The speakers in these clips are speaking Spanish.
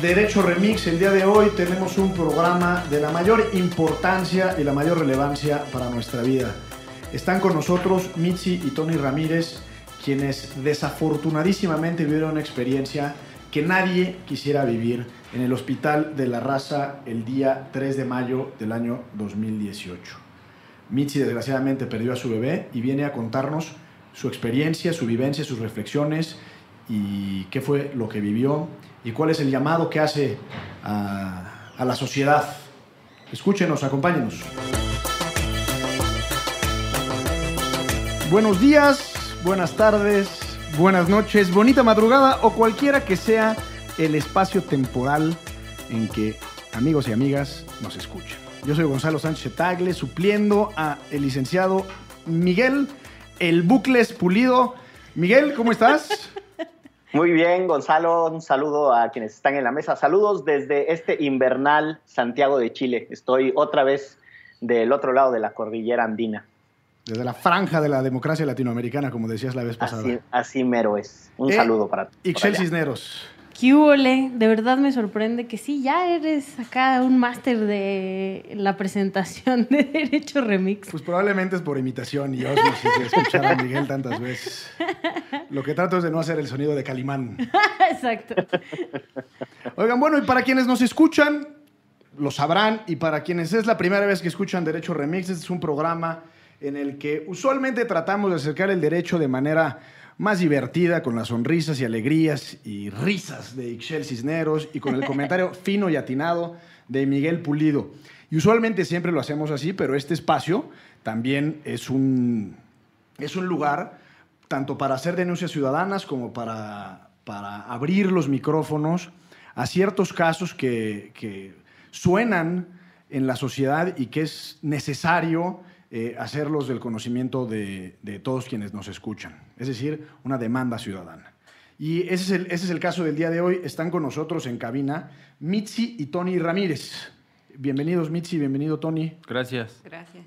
Derecho Remix. El día de hoy tenemos un programa de la mayor importancia y la mayor relevancia para nuestra vida. Están con nosotros Mitzi y Tony Ramírez, quienes desafortunadísimamente vivieron una experiencia que nadie quisiera vivir en el Hospital de la Raza el día 3 de mayo del año 2018. Mitzi desgraciadamente perdió a su bebé y viene a contarnos su experiencia, su vivencia, sus reflexiones y qué fue lo que vivió y cuál es el llamado que hace a, la sociedad. Escúchenos, acompáñenos. Buenos días, buenas tardes, buenas noches, bonita madrugada o cualquiera que sea el espacio temporal en que amigos y amigas nos escuchan. Yo soy Gonzalo Sánchez Tagle, supliendo a el licenciado Miguel El Bucles Pulido. Miguel, ¿cómo estás? Muy bien, Gonzalo, un saludo a quienes están en la mesa. Saludos desde este invernal Santiago de Chile. Estoy otra vez del otro lado de la cordillera andina. Desde la franja de la democracia latinoamericana, como decías la vez pasada. Así, así mero es. Un eh, saludo para ti. Ixchel Cisneros. ¿Qué De verdad me sorprende que sí, ya eres acá un máster de la presentación de Derecho Remix. Pues probablemente es por imitación y osmosis de escuchar a Miguel tantas veces. Lo que trato es de no hacer el sonido de Calimán. Exacto. Oigan, bueno, y para quienes nos escuchan, lo sabrán, y para quienes es la primera vez que escuchan Derecho Remix, este es un programa en el que usualmente tratamos de acercar el derecho de manera más divertida, con las sonrisas y alegrías y risas de Ixchel Cisneros y con el comentario fino y atinado de Miguel Pulido. Y usualmente siempre lo hacemos así, pero este espacio también es un, es un lugar tanto para hacer denuncias ciudadanas como para, para abrir los micrófonos a ciertos casos que, que suenan en la sociedad y que es necesario eh, hacerlos del conocimiento de, todos quienes nos escuchan, es decir, una demanda ciudadana. Y ese es, el, ese es el caso del día de hoy. Están con nosotros en cabina Mitzi y Tony Ramírez. Bienvenidos Mitzi, bienvenido Tony. Gracias. Gracias.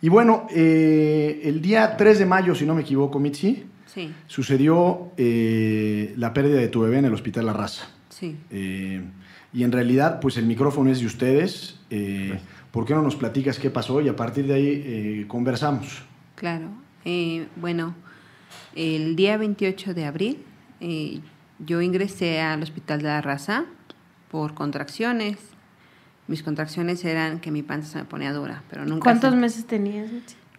Y bueno, eh, el día 3 de mayo, si no me equivoco, Mitzi, sí. sucedió eh, la pérdida de tu bebé en el Hospital La Raza. Sí. y en realidad, pues el micrófono es de ustedes. ¿Por qué no nos platicas qué pasó y a partir de ahí eh, conversamos? Claro. Eh, bueno, el día 28 de abril eh, yo ingresé al Hospital de la Raza por contracciones. Mis contracciones eran que mi panza se me ponía dura, pero nunca... ¿Cuántos meses tenías?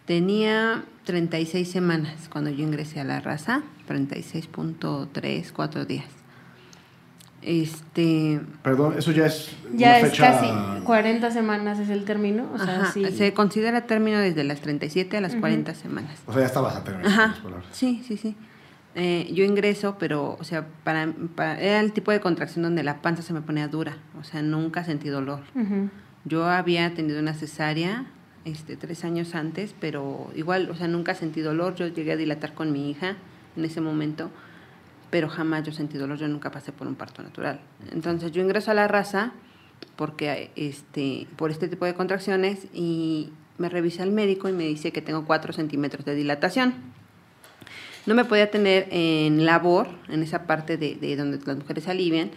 Tenía 36 semanas cuando yo ingresé a la raza, 36.3, 4 días. Este, Perdón, eso ya es ya es casi 40 semanas es el término, o sea, se considera término desde las 37 a las 40 semanas. O sea, ya estabas a término. Ajá. Sí, sí, sí. Eh, yo ingreso, pero, o sea, para, era el tipo de contracción donde la panza se me ponía dura, o sea, nunca sentí dolor. Yo había tenido una cesárea este, tres años antes, pero igual, o sea, nunca sentí dolor. Yo llegué a dilatar con mi hija en ese momento pero jamás yo sentí dolor, yo nunca pasé por un parto natural. Entonces yo ingreso a la raza porque este, por este tipo de contracciones y me revisa el médico y me dice que tengo 4 centímetros de dilatación. No me podía tener en labor, en esa parte de, de donde las mujeres alivian,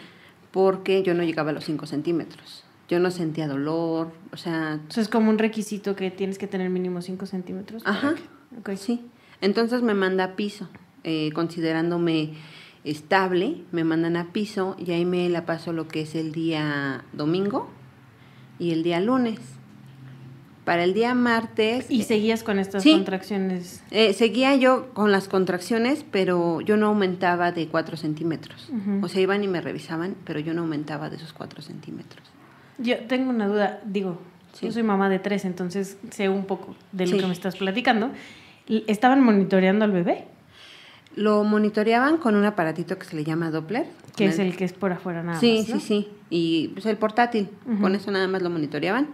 porque yo no llegaba a los 5 centímetros. Yo no sentía dolor, o sea... Eso es como un requisito que tienes que tener mínimo 5 centímetros. Ajá, okay. sí. Entonces me manda a piso, eh, considerándome estable, me mandan a piso y ahí me la paso lo que es el día domingo y el día lunes. Para el día martes... ¿Y seguías con estas contracciones? Eh, seguía yo con las contracciones, pero yo no aumentaba de 4 centímetros. O sea, iban y me revisaban, pero yo no aumentaba de esos 4 centímetros. Yo tengo una duda, digo, yo soy mamá de tres, entonces sé un poco de lo que me estás platicando. ¿Estaban monitoreando al bebé? Lo monitoreaban con un aparatito que se le llama Doppler. Que es el que es por afuera nada sí, más. Sí, sí, sí. Y pues el portátil, con eso nada más lo monitoreaban.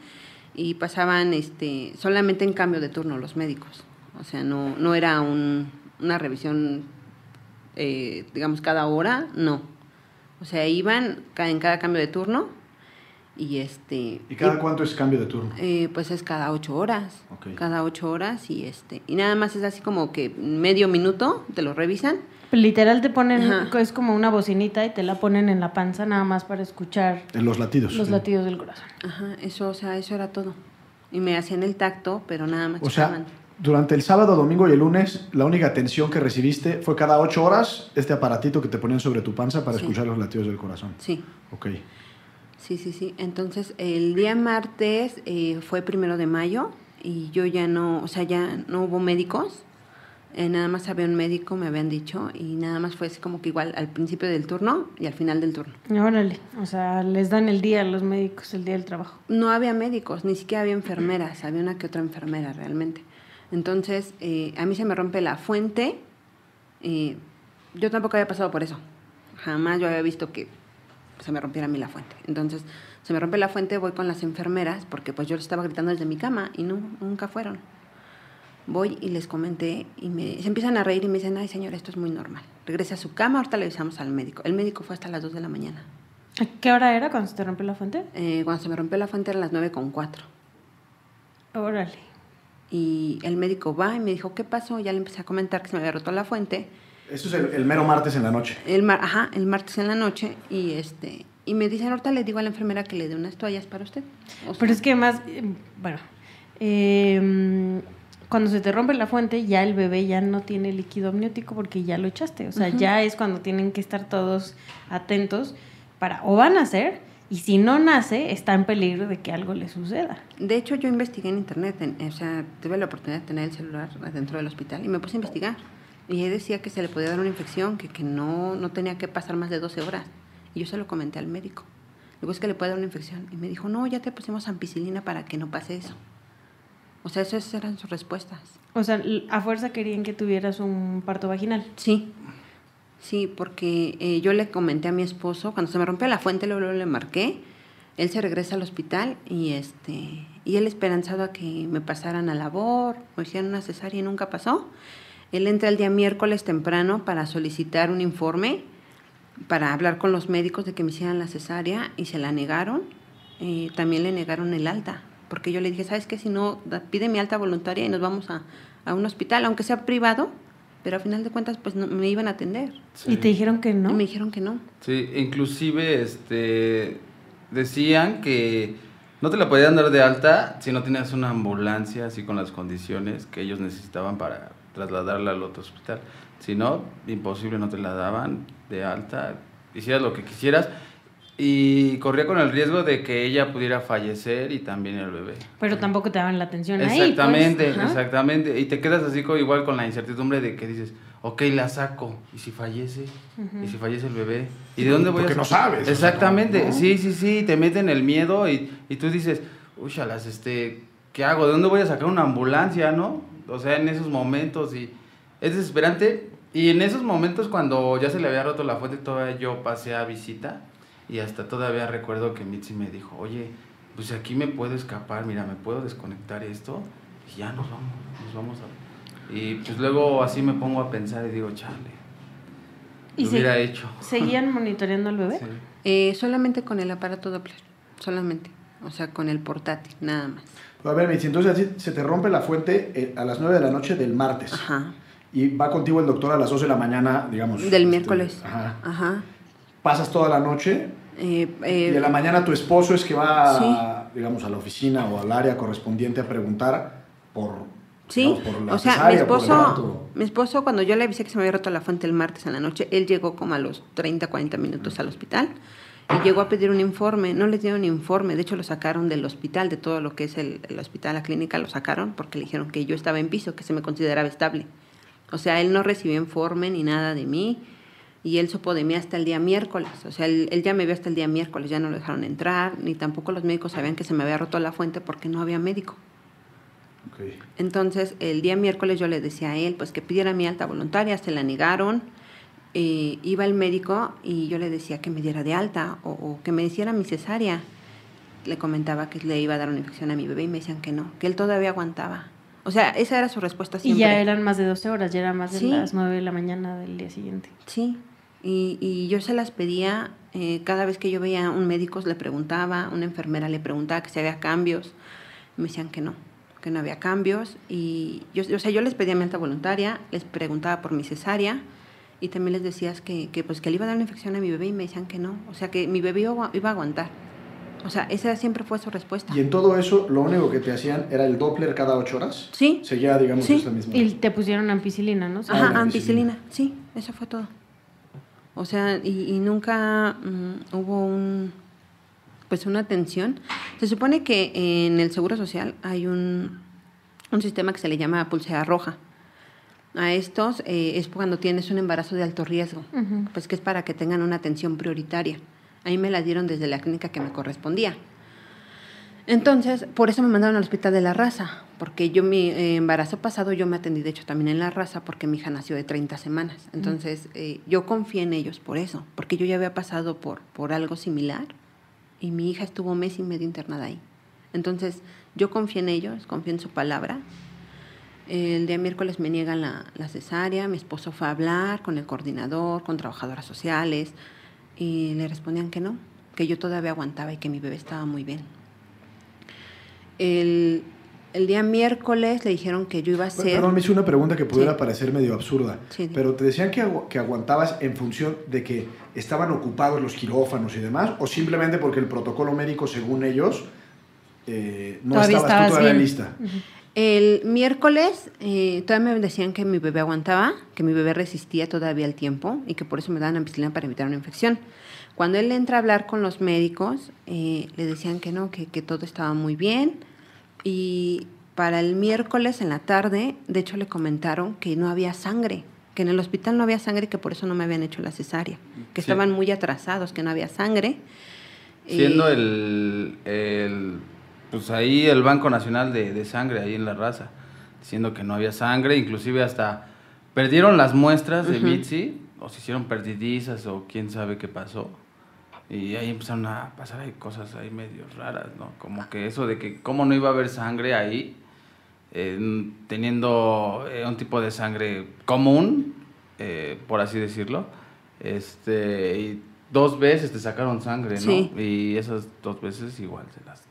y pasaban este, solamente en cambio de turno los médicos. O sea, no, no era un, una revisión, eh, digamos, cada hora, no. O sea, iban en cada cambio de turno y este... ¿Y cada cuánto es cambio de turno? Eh, pues es cada ocho horas. Cada ocho horas y este... Y nada más es así como que medio minuto te lo revisan. Literal te ponen, es como una bocinita y te la ponen en la panza nada más para escuchar... En los latidos. Los latidos del corazón. Ajá, eso, o sea, eso era todo. Y me hacían el tacto, pero nada más. O sea, durante el sábado, domingo y el lunes, la única atención que recibiste fue cada ocho horas este aparatito que te ponían sobre tu panza para escuchar los latidos del corazón. Sí. Ok. Sí, sí, sí. Entonces, el día martes eh, fue primero de mayo y yo ya no, o sea, ya no hubo médicos. Eh, nada más había un médico, me habían dicho, y nada más fue así como que igual al principio del turno y al final del turno. Órale, o sea, les dan el día a los médicos, el día del trabajo. No había médicos, ni siquiera había enfermeras, había una que otra enfermera realmente. Entonces, eh, a mí se me rompe la fuente. yo tampoco había pasado por eso. Jamás yo había visto que se me rompiera a mí la fuente. Entonces, se me rompe la fuente, voy con las enfermeras, porque pues yo les estaba gritando desde mi cama y no, nunca fueron. Voy y les comenté y me, se empiezan a reír y me dicen, ay señor, esto es muy normal. Regrese a su cama, ahorita le avisamos al médico. El médico fue hasta las 2 de la mañana. ¿A qué hora era cuando se te rompió la fuente? Eh, cuando se me rompió la fuente eran las 9 con 4. Órale. Y el médico va y me dijo, ¿qué pasó? Ya le empecé a comentar que se me había roto la fuente eso es el, mero martes en la noche. El ajá, el martes en la noche y este y me dicen, ahorita le digo a la enfermera que le dé unas toallas para usted. Pero es que más, eh, bueno, em, cuando se te rompe la fuente, ya el bebé ya no tiene líquido amniótico porque ya lo echaste. O sea, ya es cuando tienen que estar todos atentos para, o van a nacer, y si no nace, está en peligro de que algo le suceda. De hecho, yo investigué en internet, o sea, tuve la oportunidad de tener el celular dentro del hospital y me puse a investigar. Y él decía que se le podía dar una infección, que, que no, no tenía que pasar más de 12 horas. Y yo se lo comenté al médico. Luego es que le puede dar una infección. Y me dijo, no, ya te pusimos ampicilina para que no pase eso. O sea, esas eran sus respuestas. O sea, a fuerza querían que tuvieras un parto vaginal. Sí, sí, porque eh, yo le comenté a mi esposo, cuando se me rompió la fuente, luego, le marqué, él se regresa al hospital y este y él esperanzado a que me pasaran a labor, o hicieran una cesárea y nunca pasó. Él entra el día miércoles temprano para solicitar un informe, para hablar con los médicos de que me hicieran la cesárea y se la negaron. Eh, también le negaron el alta, porque yo le dije, ¿sabes qué? Si no, pide mi alta voluntaria y nos vamos a, un hospital, aunque sea privado, pero a final de cuentas pues no, me iban a atender. ¿Y te dijeron que no? me dijeron que no. Sí, inclusive este, decían que no te la podían dar de alta si no tenías una ambulancia así con las condiciones que ellos necesitaban para trasladarla al otro hospital. Si no, imposible, no te la daban de alta, hicieras lo que quisieras. Y corría con el riesgo de que ella pudiera fallecer y también el bebé. Pero tampoco te daban la atención ahí. Pues. Exactamente, exactamente. Y te quedas así como, igual con la incertidumbre de que dices, ok, la saco. ¿Y si fallece? ¿Y si fallece el bebé? ¿Y de dónde voy Porque a no sabes. Exactamente, sí, sí, sí. Te meten el miedo y, y tú dices, las este, ¿qué hago? ¿De dónde voy a sacar una ambulancia, no? O sea, en esos momentos y es desesperante. Y en esos momentos cuando ya se le había roto la fuente, todavía yo pasé a visita y hasta todavía recuerdo que Mitzi me dijo, oye, pues aquí me puedo escapar, mira, me puedo desconectar esto y ya nos vamos, nos vamos a... Y pues luego así me pongo a pensar y digo, chale, lo hubiera hecho. ¿Seguían monitoreando al bebé? Eh, solamente con el aparato Doppler, solamente, o sea, con el portátil, nada más. A ver, entonces se te rompe la fuente eh, a las 9 de la noche del martes. Ajá. Y va contigo el doctor a las 12 de la mañana, digamos. Del este, miércoles. Ajá. Ajá. Pasas toda la noche. Eh, eh, y en la mañana tu esposo es que va, digamos, a la oficina o al área correspondiente a preguntar por Sí, o sea, mi esposo, mi esposo cuando yo le avisé que se me había roto la fuente el martes en la noche, él llegó como a los 30, 40 minutos al hospital y llegó a pedir un informe. No les dieron informe, de hecho lo sacaron del hospital, de todo lo que es el, hospital, la clínica, lo sacaron porque le dijeron que yo estaba en piso, que se me consideraba estable. O sea, él no recibió informe ni nada de mí y él supo de mí hasta el día miércoles. O sea, él, ya me vio hasta el día miércoles, ya no lo dejaron entrar, ni tampoco los médicos sabían que se me había roto la fuente porque no había médico. Entonces, el día miércoles yo le decía a él, pues que pidiera mi alta voluntaria, se la negaron eh, iba el médico y yo le decía que me diera de alta o, que me hiciera mi cesárea. le comentaba que le iba a dar una infección a mi bebé y me decían que no, que él todavía aguantaba. O sea, esa era su respuesta Y siempre. ya eran más de 12 horas, ya era más de Sí. las 9 de la mañana del día siguiente. Sí, y, y yo se las pedía eh, cada vez que yo veía a un médico, le preguntaba, una enfermera le preguntaba que si había cambios. Me decían que no, que no había cambios. Y yo, o sea, yo les pedía mi alta voluntaria, les preguntaba por mi cesárea y también les decías que, que, pues, que le iba a dar una infección a mi bebé y me decían que no. O sea, que mi bebé iba, a agu- iba a aguantar. O sea, esa siempre fue su respuesta. Y en todo eso, lo único que te hacían era el Doppler cada ocho horas. Sí. Seguía, digamos, Sí. esa misma. Y te pusieron ampicilina, ¿no? Ajá, ampicilina, sí, eso fue todo. O sea, y, y nunca mm, hubo un, pues una atención. Se supone que en el Seguro Social hay un, un sistema que se le llama pulsera roja. A estos eh, es cuando tienes un embarazo de alto riesgo, Ujú. pues que es para que tengan una atención prioritaria. Ahí me la dieron desde la clínica que me correspondía. Entonces, por eso me mandaron al hospital de la raza, porque yo mi eh, embarazo pasado yo me atendí de hecho también en la raza porque mi hija nació de 30 semanas. Entonces, eh, yo confié en ellos por eso, porque yo ya había pasado por, por algo similar y mi hija estuvo mes y medio internada ahí. Entonces, yo confié en ellos, confié en su palabra. El día miércoles me niegan la, la cesárea, mi esposo fue a hablar con el coordinador, con trabajadoras sociales, y le respondían que no, que yo todavía aguantaba y que mi bebé estaba muy bien. El, el día miércoles le dijeron que yo iba a Bueno, ser... Perdón, me hice una pregunta que pudiera Sí. parecer medio absurda. Sí. Pero te decían que, agu- que aguantabas en función de que estaban ocupados los quirófanos y demás, o simplemente porque el protocolo médico, según ellos, eh, no Todavía estabas tú todavía bien. lista. El miércoles eh, todavía me decían que mi bebé aguantaba, que mi bebé resistía todavía el tiempo y que por eso me daban ampicilina para evitar una infección. Cuando él entra a hablar con los médicos, eh, le decían que no, que, que todo estaba muy bien. Y para el miércoles en la tarde, de hecho le comentaron que no había sangre, que en el hospital no había sangre y que por eso no me habían hecho la cesárea, que Sí. estaban muy atrasados, que no había sangre. Siendo Y- el, el, pues ahí el Banco Nacional de, de Sangre, ahí en la raza, diciendo que no había sangre, inclusive hasta perdieron las muestras de Ujú. Mitzi, o se hicieron perdidizas, o quién sabe qué pasó. Y ahí empezaron a pasar ahí cosas ahí medio raras, ¿no? Como que eso de que cómo no iba a haber sangre ahí, eh, teniendo eh, un tipo de sangre común, eh, por así decirlo, este, y dos veces te sacaron sangre, ¿no? Sí. Y esas dos veces igual se las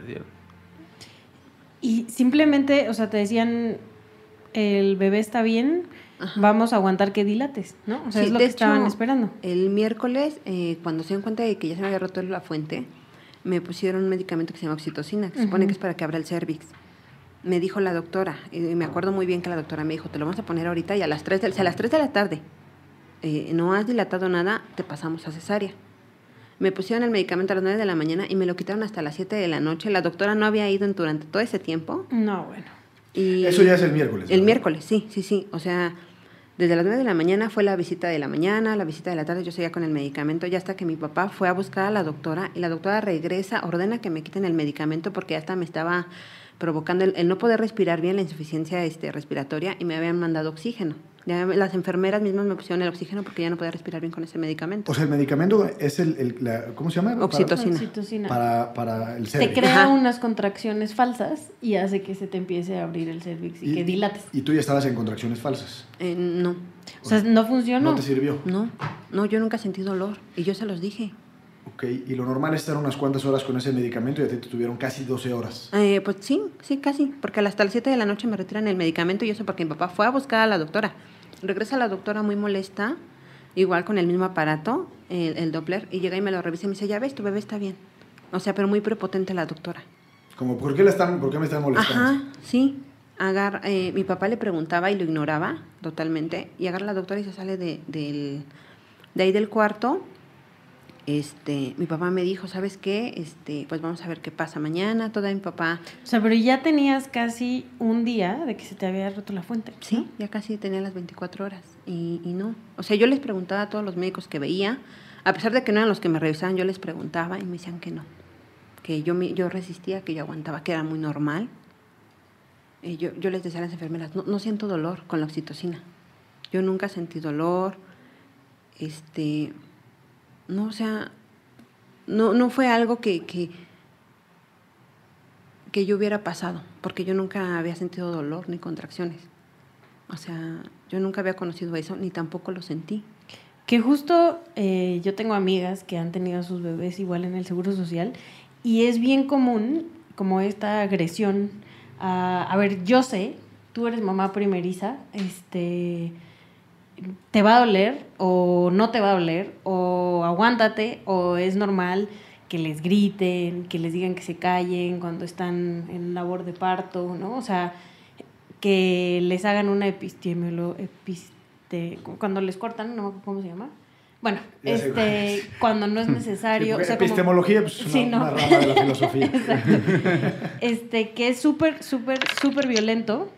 perdieron. Y simplemente, o sea, te decían, el bebé está bien, vamos a aguantar que dilates, ¿no? O sea, Sí, es lo que estaban esperando. El miércoles, eh, cuando se dieron cuenta de que ya se me había roto la fuente, me pusieron un medicamento que se llama oxitocina, que se supone que es para que abra el cervix. Me dijo la doctora, y me acuerdo muy bien que la doctora me dijo, te lo vamos a poner ahorita y a las 3 de, si a las 3 de la tarde eh, no has dilatado nada, te pasamos a cesárea. Me pusieron el medicamento a las 9 de la mañana y me lo quitaron hasta las 7 de la noche. La doctora no había ido en- durante todo ese tiempo. No, bueno. Y Eso ya es el miércoles. el ¿verdad? miércoles, sí, sí, sí. O sea, desde las 9 de la mañana fue la visita de la mañana, la visita de la tarde, yo seguía con el medicamento, ya hasta que mi papá fue a buscar a la doctora y la doctora regresa, ordena que me quiten el medicamento porque hasta me estaba provocando el, el no poder respirar bien, la insuficiencia este, respiratoria y me habían mandado oxígeno. Ya las enfermeras mismas me pusieron el oxígeno porque ya no podía respirar bien con ese medicamento. O sea, el medicamento es el, el- la- ¿cómo se llama? Para- Oxitocina. Oxitocina. Para, para el te cervix. crea Ajá. unas contracciones falsas y hace que se te empiece a abrir el cervix y, que dilates. Y tú ya estabas en contracciones falsas. Eh, no, O sea, no funcionó. No te sirvió. no, no, yo nunca sentí dolor y yo se los dije. Ok, y lo normal es estar unas cuantas horas con ese medicamento y a ti te tuvieron casi 12 horas. Eh, pues sí, sí, casi, porque hasta las 7 de la noche me retiran el medicamento y eso porque mi papá fue a buscar a la doctora. Regresa la doctora muy molesta, igual con el mismo aparato, el, el Doppler, y llega y me lo revisa y me dice, ya ves, tu bebé está bien. O sea, pero muy prepotente la doctora. Como, ¿por qué, la están, por qué me están molestando? Ajá, sí. Agar, eh, mi papá le preguntaba y lo ignoraba totalmente, y agarra la doctora y se sale de, del, de ahí del cuarto. Este, mi papá me dijo, ¿sabes qué? Este, pues vamos a ver qué pasa mañana. Toda mi papá O sea, pero ya tenías casi un día de que se te había roto la fuente. Sí, ya casi tenía las 24 horas y, y no. O sea, yo les preguntaba a todos los médicos que veía, a pesar de que no eran los que me revisaban, yo les preguntaba y me decían que no, que yo, me- yo resistía, que yo aguantaba, que era muy normal. Y yo, yo les decía a las enfermeras, no, no siento dolor con la oxitocina. Yo nunca sentí dolor. Este, no, o sea, no, no fue algo que, que, que yo hubiera pasado, porque yo nunca había sentido dolor ni contracciones. O sea, yo nunca había conocido eso, ni tampoco lo sentí. Que justo eh, yo tengo amigas que han tenido a sus bebés igual en el Seguro Social y es bien común como esta agresión a, a ver, yo sé, tú eres mamá primeriza, este, te va a doler o no te va a doler o aguántate o es normal que les griten, que les digan que se callen cuando están en labor de parto, ¿no? O sea, que les hagan una epistemolo, episte, cuando les cortan, no me acuerdo cómo se llama. Bueno, Ya este, es. cuando no es necesario. Sí, o sea, como- epistemología pues, es una, Sí, no. una rama de la filosofía. Exacto. Este, que es súper, súper, súper violento.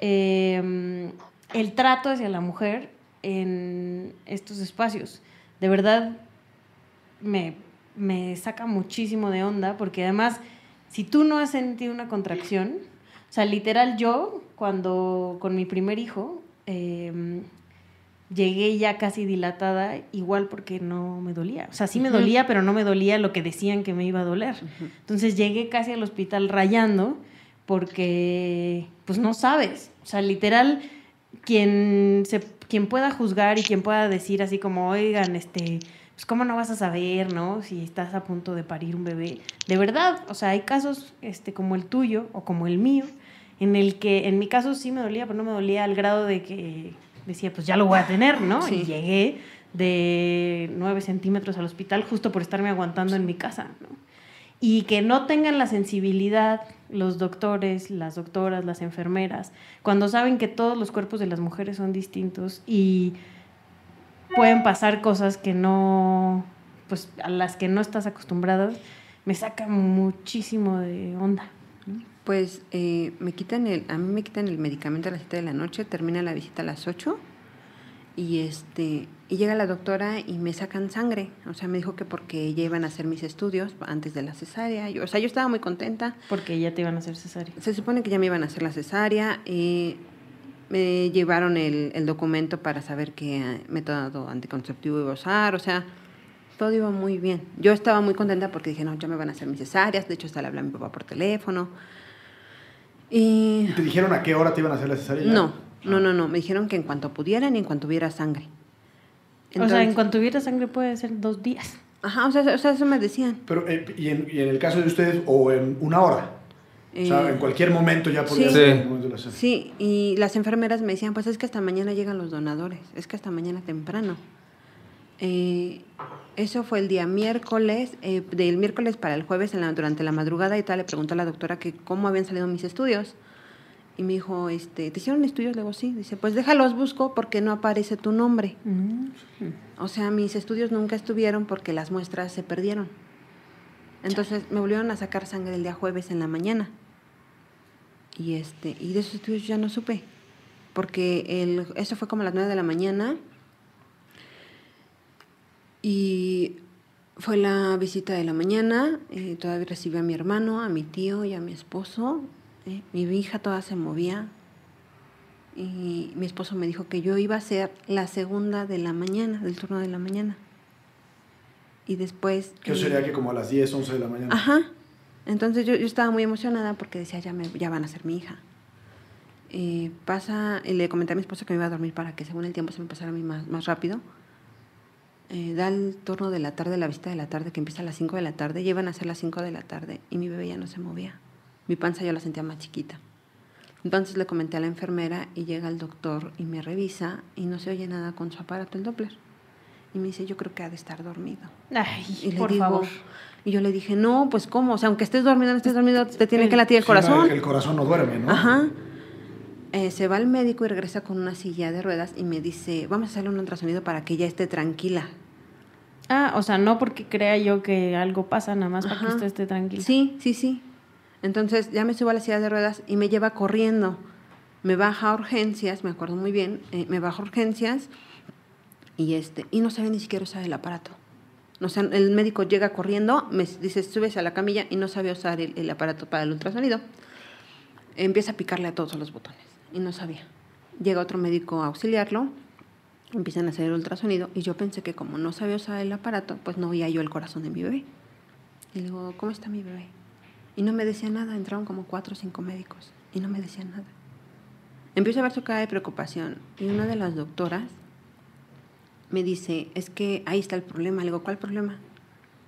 eh, el trato hacia la mujer en estos espacios. De verdad, me, me saca muchísimo de onda, porque además, si tú no has sentido una contracción, o sea, literal yo, cuando con mi primer hijo, eh, llegué ya casi dilatada, igual porque no me dolía. O sea, sí me dolía, pero no me dolía lo que decían que me iba a doler. Entonces llegué casi al hospital rayando porque, pues no sabes. O sea, literal, quien, se, quien pueda juzgar y quien pueda decir así como, oigan, este, pues cómo no vas a saber, ¿no? Si estás a punto de parir un bebé. De verdad, o sea, hay casos este, como el tuyo o como el mío, en el que en mi caso sí me dolía, pero no me dolía al grado de que decía, pues ya lo voy a tener, ¿no? Sí. Y llegué de 9 centímetros al hospital justo por estarme aguantando en mi casa, ¿no? Y que no tengan la sensibilidad los doctores, las doctoras, las enfermeras, cuando saben que todos los cuerpos de las mujeres son distintos y pueden pasar cosas que no, pues a las que no estás acostumbrado, me saca muchísimo de onda. Pues eh, me quitan el, a mí me quitan el medicamento a las 7 de la noche, termina la visita a las 8 y este y llega la doctora y me sacan sangre. O sea, me dijo que porque ya iban a hacer mis estudios antes de la cesárea. Yo, o sea, yo estaba muy contenta. Porque ya te iban a hacer cesárea. Se supone que ya me iban a hacer la cesárea. eh, me llevaron el, el documento para saber qué eh, método anticonceptivo iba a usar. O sea, todo iba muy bien. Yo estaba muy contenta porque dije, no, ya me van a hacer mis cesáreas. De hecho, hasta le hablé a mi papá por teléfono. Y ¿Y ¿Te dijeron a qué hora te iban a hacer la cesárea? no, no, no, no. Me dijeron que en cuanto pudieran y en cuanto hubiera sangre. O sea, en cuanto hubiera sangre puede ser dos días. Ajá, o sea, o sea, eso me decían. Pero, eh, y, en, y en el caso de ustedes, o en una hora. o sea, Eh, en cualquier momento ya podía sí. ser Sí. momento la y las enfermeras me decían, pues es que hasta mañana llegan los donadores, es que hasta mañana temprano. Eh, eso fue el día miércoles, eh, del miércoles para el jueves en la- durante la madrugada y tal, le preguntó a la doctora que cómo habían salido mis estudios. Y me dijo, este, ¿te hicieron estudios? Le digo, sí. Dice, pues déjalos busco porque no aparece tu nombre. O sea, mis estudios nunca estuvieron porque las muestras se perdieron. Entonces me volvieron a sacar sangre el día jueves en la mañana. Y este, y de esos estudios ya no supe. Porque el, eso fue como a las 9 de la mañana. Y fue la visita de la mañana. eh, todavía recibí a mi hermano, a mi tío y a mi esposo. Eh, mi hija toda se movía. Y mi esposo me dijo que yo iba a ser la segunda de la mañana, del turno de la mañana. Y después... Que sería que como a las 10, 11 de la mañana. Ajá. Entonces yo, yo estaba muy emocionada porque decía, ya, me, ya van a ser mi hija. Eh, pasa, y le comenté a mi esposo que me iba a dormir para que según el tiempo se me pasara a mí más, más rápido. Eh, da el turno de la tarde, la visita de la tarde, que empieza a las 5 de la tarde, llevan a ser las 5 de la tarde y mi bebé ya no se movía. Mi panza yo la sentía más chiquita. Entonces le comenté a la enfermera y llega el doctor y me revisa y no se oye nada con su aparato, el Doppler. Y me dice, yo creo que ha de estar dormido. Ay, Y le por digo, favor. Y yo le dije, no, pues cómo, o sea, aunque estés dormido, no estés dormido, te tiene El- que latir el no, corazón. el corazón no duerme, ¿no? Ajá. Eh, se va al médico y regresa con una silla de ruedas y me dice, vamos a hacerle un ultrasonido para que ella esté tranquila. Ah, o sea, no porque crea yo que algo pasa, nada más para que usted esté tranquila. Sí, sí, sí. Entonces ya me subo a la silla de ruedas y me lleva corriendo. Me baja a urgencias, me acuerdo muy bien, eh, me baja a urgencias y, este, y no sabe ni siquiera usar el aparato. O sea, el médico llega corriendo, me dice, súbese a la camilla y no sabe usar el, el aparato para el ultrasonido. Empieza a picarle a todos los botones y no sabía. Llega otro médico a auxiliarlo, empiezan a hacer el ultrasonido y yo pensé que como no sabía usar el aparato, pues no veía yo el corazón de mi bebé. Y le digo, ¿cómo está mi bebé? Y no me decía nada, entraron como cuatro o cinco médicos y no me decían nada. Empiezo a ver su cara de preocupación y una de las doctoras me dice, es que ahí está el problema. Le digo, ¿cuál problema?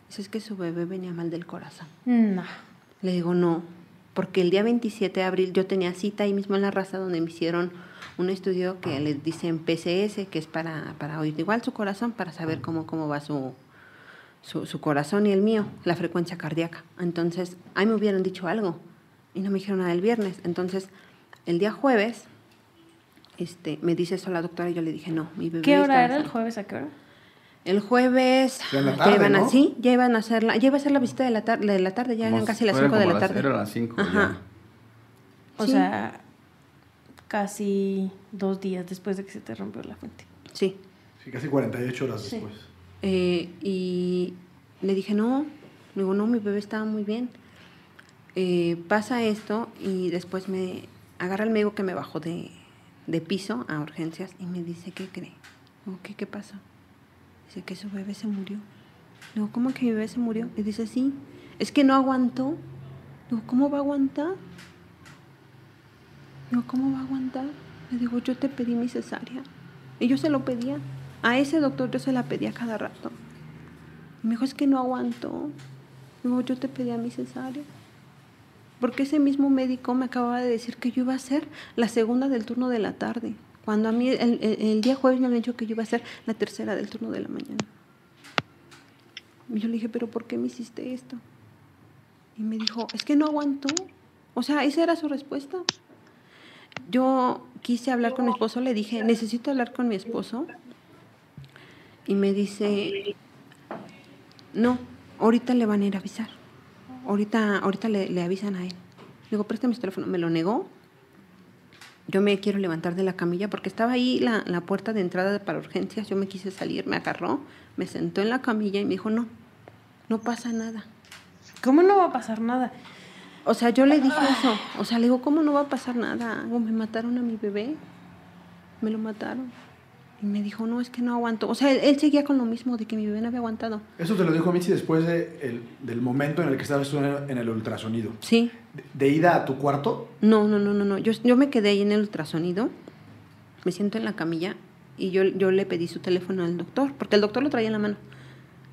Dice, es que su bebé venía mal del corazón. No. Le digo, no, porque el día 27 de abril yo tenía cita ahí mismo en la raza donde me hicieron un estudio que les dicen PCS, que es para, para oír igual su corazón, para saber cómo, cómo va su, su, su corazón y el mío, la frecuencia cardíaca. Entonces, ahí me hubieran dicho algo y no me dijeron nada el viernes. Entonces, el día jueves, este, me dice eso la doctora y yo le dije, no, mi bebé ¿Qué está hora era el sano". jueves? ¿A qué hora? El jueves Ya tarde, iban ¿no? así, ya iban a hacer la, ya iba a ser la visita de la, tar- de la tarde, ya eran casi las fueran 5 de la tarde. Eran las 5 Ajá. ya. O Sí. sea, casi dos días después de que se te rompió la fuente. Sí. Sí, casi 48 horas Sí. después. Eh, y le dije, no, le digo, no, mi bebé estaba muy bien. Eh, pasa esto y después me agarra el médico que me bajó de, de piso a urgencias y me dice, ¿qué cree? Digo, ¿qué, ¿Qué? Dice que su bebé se murió. Digo, ¿cómo que mi bebé se murió? Y dice, sí, es que no aguantó. Digo, ¿cómo va a aguantar? Digo, ¿cómo va a aguantar? Le digo, yo te pedí mi cesárea. Y yo se lo pedía. A ese doctor yo se la pedía cada rato. Me dijo, es que no aguantó. Digo, yo te pedía mi cesárea. Porque ese mismo médico me acababa de decir que yo iba a ser la segunda del turno de la tarde. Cuando a mí el día jueves me habían dicho que yo iba a ser la tercera del turno de la mañana. Y yo le dije, pero ¿por qué me hiciste esto? Y me dijo, es que no aguantó. O sea, esa era su respuesta. Yo quise hablar con mi esposo, le dije, necesito hablar con mi esposo. Y me dice, no, ahorita le van a ir a avisar. Ahorita, ahorita le, le avisan a él. Digo, préstame su teléfono. Me lo negó. Yo me quiero levantar de la camilla porque estaba ahí la, la puerta de entrada para urgencias. Yo me quise salir, me agarró, me sentó en la camilla y me dijo, no, no pasa nada. ¿Cómo no va a pasar nada? O sea, yo le dije eso. O sea, le digo, ¿cómo no va a pasar nada? Me mataron a mi bebé. Me lo mataron. Y me dijo, no, es que no aguanto. O sea, él, él seguía con lo mismo de que mi bebé no había aguantado. Eso te lo dijo Mitzi después de el- del momento en el que estabas en el, ultrasonido. Sí. De, de ida a tu cuarto, No, no, no, no, no. Yo, yo me quedé ahí en el ultrasonido. Me siento en la camilla y yo, yo le pedí su teléfono al doctor, porque el doctor lo traía en la mano.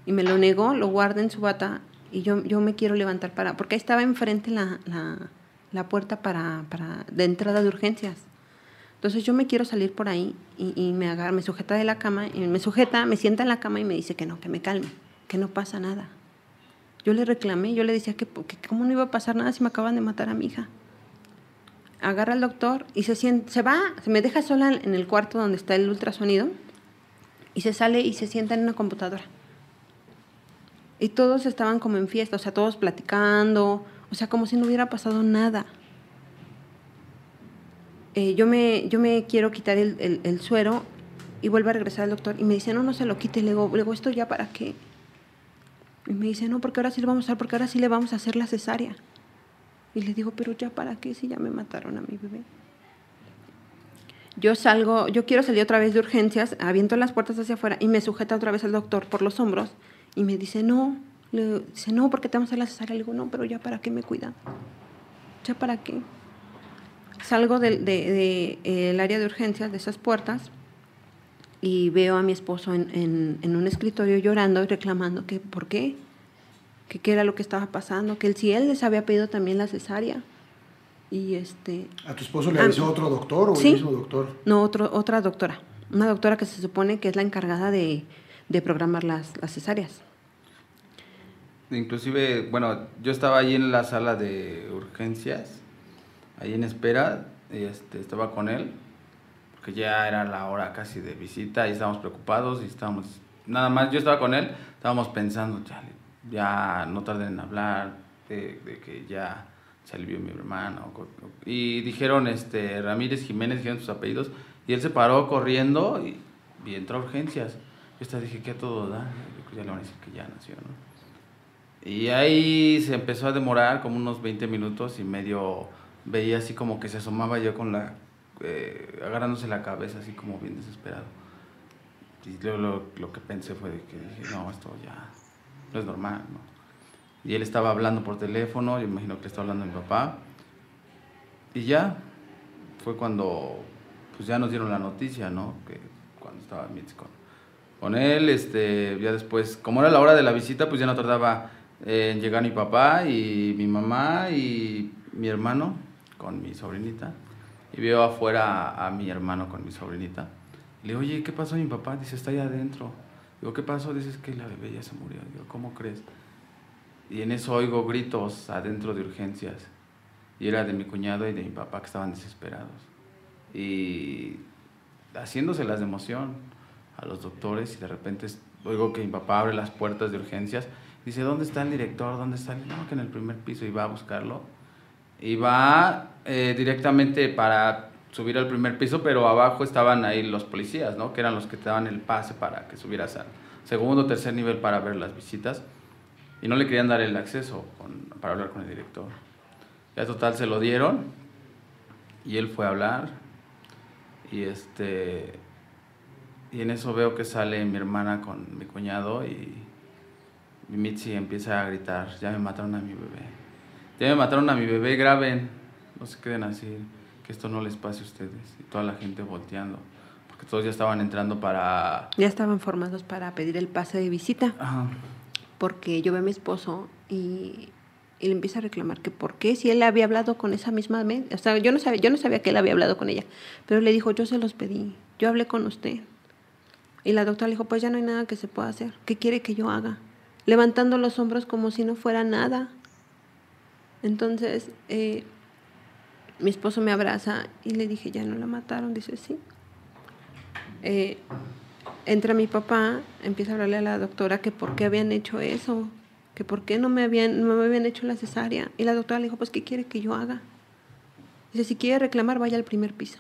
Y me lo negó, lo guarda en su bata y yo, yo me quiero levantar para... Porque ahí estaba enfrente la, la, la puerta para, para, de entrada de urgencias. Entonces yo me quiero salir por ahí y, y me agarra, me sujeta de la cama, y me sujeta, me sienta en la cama y me dice que no, que me calme, que no pasa nada. Yo le reclamé, yo le decía que, que cómo no iba a pasar nada si me acaban de matar a mi hija. Agarra al doctor y se, sienta, se va, se me deja sola en el cuarto donde está el ultrasonido y se sale y se sienta en una computadora. Y todos estaban como en fiesta, o sea, todos platicando, o sea, como si no hubiera pasado nada. Eh, yo, me, yo me quiero quitar el, el- suero y vuelvo a regresar al doctor y me dice, no, no se lo quite. Le digo, le ¿esto ya para qué? Y me dice, no, porque ahora sí le vamos a hacer, porque ahora sí le vamos a hacer la cesárea. Y le digo, pero ya para qué si ya me mataron a mi bebé. Yo salgo, yo quiero salir otra vez de urgencias, aviento las puertas hacia afuera y me sujeta otra vez el doctor por los hombros y me dice, no, le dice, no, porque te vamos a hacer la cesárea. Le digo, no, pero ya para qué me cuidan. ¿Ya para qué? Salgo del de, de, eh, área de urgencias, de esas puertas, y veo a mi esposo en, en- en un escritorio llorando y reclamando que por qué, que qué era lo que estaba pasando, que él, si él les había pedido también la cesárea. Y este, ¿a tu esposo le Ah, avisó otro doctor o sí. el mismo doctor? no, otro, otra doctora, una doctora que se supone que es la encargada de, de programar las, las cesáreas. Inclusive, bueno, yo estaba ahí en la sala de urgencias, ahí en espera, este, estaba con él, porque ya era la hora casi de visita y estábamos preocupados y estábamos, nada más, yo estaba con él, estábamos pensando, "Chale, ya no tarden en hablar, de, de que ya se alivió mi hermano. Y dijeron, este, Ramírez Jiménez, dijeron sus apellidos, y él se paró corriendo y, y entró a urgencias. Yo hasta dije, ¿qué a todo da? Ya le van a decir que ya nació, ¿no? Y ahí se empezó a demorar como unos 20 minutos y medio veía así como que se asomaba yo con la, eh, agarrándose la cabeza así como bien desesperado. Y luego lo, lo que pensé fue de que dije, no, esto ya no es normal, ¿no? y él estaba hablando por teléfono, yo imagino que le estaba hablando a mi papá. Y ya fue cuando pues ya nos dieron la noticia, ¿no? Que cuando estaba Mitz con, con él, este, ya después, como era la hora de la visita, pues ya no tardaba en llegar mi papá y mi mamá y mi hermano con mi sobrinita. Y veo afuera a, mi hermano con mi sobrinita. le digo, oye, ¿qué pasó mi papá? Dice, está ahí adentro. Digo, ¿qué pasó? Dice, que la bebé ya se murió. Digo, ¿cómo crees? Y en eso oigo gritos adentro de urgencias. Y era de mi cuñado y de mi papá que estaban desesperados. Y haciéndoselas de emoción a los doctores y de repente oigo que mi papá abre las puertas de urgencias. Dice, ¿dónde está el director? ¿Dónde está el...? No, que en el primer piso y va a buscarlo. Y va eh, directamente para subir al primer piso, pero abajo estaban ahí los policías, ¿no? Que eran los que te daban el pase para que subieras al segundo o tercer nivel para ver las visitas. Y no le querían dar el acceso para hablar con el director. Ya total se lo dieron y él fue a hablar. Y este y en eso veo que sale mi hermana con mi cuñado y, y Mitzi empieza a gritar, ya me mataron a mi bebé. Ya me mataron a mi bebé, graben. No se queden así que esto no les pase a ustedes. Y toda la gente volteando, porque todos ya estaban entrando para... Ya estaban formados para pedir el pase de visita. Ajá. Porque yo veo a mi esposo y, y le empieza a reclamar que por qué, si él había hablado con esa misma... O sea, yo no, sabía, yo no sabía que él había hablado con ella, pero le dijo, yo se los pedí, yo hablé con usted. Y la doctora le dijo, pues ya no hay nada que se pueda hacer. ¿Qué quiere que yo haga? Levantando los hombros como si no fuera nada. Entonces, eh, mi esposo me abraza y le dije, ya no la mataron, dice, sí. Eh, entra mi papá, empieza a hablarle a la doctora que por qué habían hecho eso, que por qué no me habían, no me habían hecho la cesárea. Y la doctora le dijo, pues, ¿qué quiere que yo haga? Dice, si quiere reclamar, vaya al primer piso.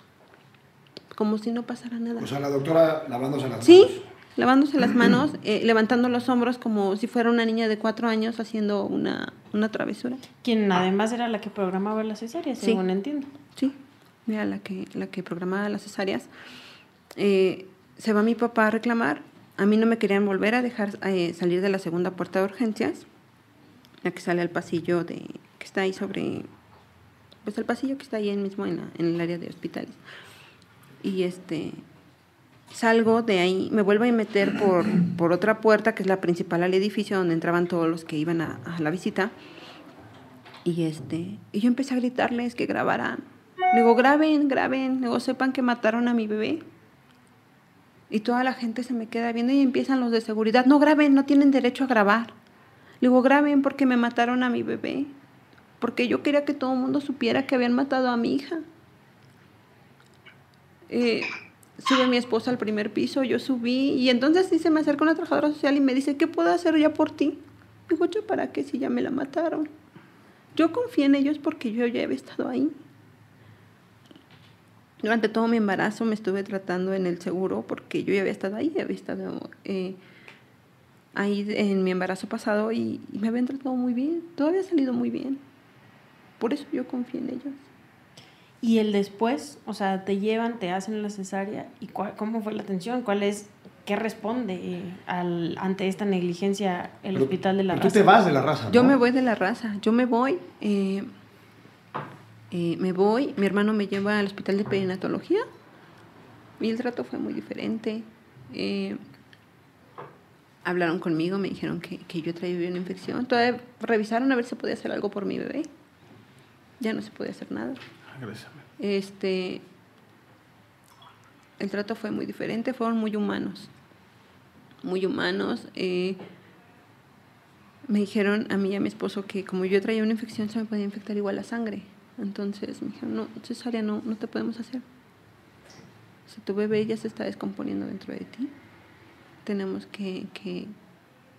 Como si no pasara nada. O sea, la doctora lavándose las sí, lavándose las manos, eh, levantando los hombros como si fuera una niña de cuatro años haciendo una, una travesura. Quien además era la que programaba las cesáreas, según entiendo. Sí, era la que, la que programaba las cesáreas. Eh, se va mi papá a reclamar. A mí no me querían volver a dejar eh, salir de la segunda puerta de urgencias, la que sale al pasillo de que está ahí sobre, pues el pasillo que está ahí mismo en, en el área de hospitales. Y este, salgo de ahí, me vuelvo a meter por, por otra puerta, que es la principal al edificio, donde entraban todos los que iban a, la visita. Y, este, y yo empecé a gritarles que grabaran. Digo, graben, graben, digo, sepan que mataron a mi bebé. Y toda la gente se me queda viendo y empiezan los de seguridad, no graben, no tienen derecho a grabar. Digo, graben porque me mataron a mi bebé. Porque yo quería que todo el mundo supiera que habían matado a mi hija. Eh, sube mi esposa al primer piso, yo subí y entonces sí se me acerca una trabajadora social y me dice, ¿qué puedo hacer ya por ti? Digo, ¿yo para qué si ya me la mataron? Yo confié en ellos porque yo ya había estado ahí. Durante todo mi embarazo me estuve tratando en el seguro porque yo ya había estado ahí, había estado eh, ahí en mi embarazo pasado y, y me habían tratado muy bien, todo había salido muy bien. Por eso yo confié en ellos. Y el después, o sea, te llevan, te hacen la cesárea y cómo fue la atención, cuál es, qué responde al, ante esta negligencia el hospital de la raza. Tú te vas de la raza. Yo me voy de la raza, yo me voy, eh, eh, me voy, mi hermano me lleva al hospital de perinatología y el trato fue muy diferente. Eh, hablaron conmigo, me dijeron que, que yo traía una infección. Todavía revisaron a ver si podía hacer algo por mi bebé. Ya no se podía hacer nada. Este, el trato fue muy diferente, fueron muy humanos, muy humanos. Eh, me dijeron a mí y a mi esposo que como yo traía una infección se me podía infectar igual la sangre. Entonces me dijeron, no, cesárea no, no te podemos hacer. Si tu bebé ya se está descomponiendo dentro de ti, tenemos que, que,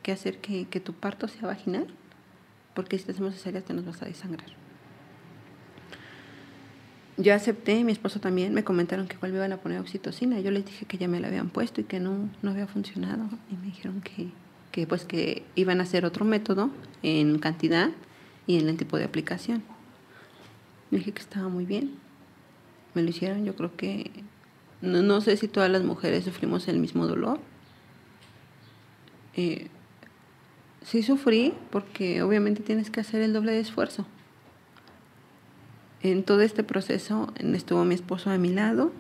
que hacer que, que, tu parto sea vaginal, porque si te hacemos cesárea te nos vas a desangrar yo acepté, mi esposo también, me comentaron que igual me iban a poner oxitocina. Yo les dije que ya me la habían puesto y que no, no había funcionado. Y me dijeron que, que, pues que iban a hacer otro método en cantidad y en el tipo de aplicación. Le dije que estaba muy bien. Me lo hicieron, yo creo que... No, no sé si todas las mujeres sufrimos el mismo dolor. Eh, sí sufrí porque obviamente tienes que hacer el doble de esfuerzo. En todo este proceso estuvo mi esposo a mi lado.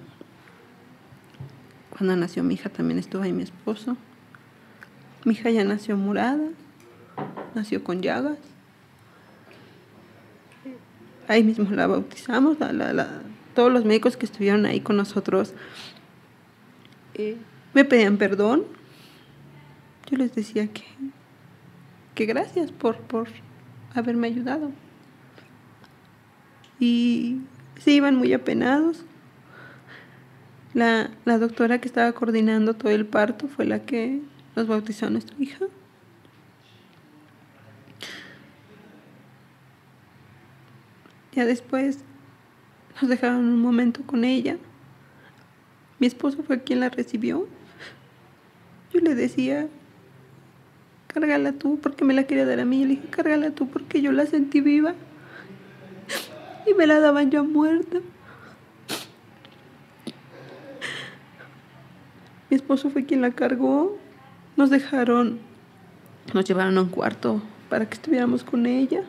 Cuando nació mi hija también estuvo ahí mi esposo. Mi hija ya nació morada, nació con llagas. Ahí mismo la bautizamos, todos los médicos que estuvieron ahí con nosotros eh, me pedían perdón. Yo les decía que, que gracias por, por haberme ayudado y se iban muy apenados. La, la, doctora que estaba coordinando todo el parto fue la que nos bautizó a nuestra hija. Ya después nos dejaron un momento con ella. Mi esposo fue quien la recibió. Yo le decía, cárgala tú porque me la quería dar a mí. Le dije, cárgala tú porque yo la sentí viva y me la daban ya muerta. Mi esposo fue quien la cargó. Nos dejaron, nos llevaron a un cuarto para que estuviéramos con ella.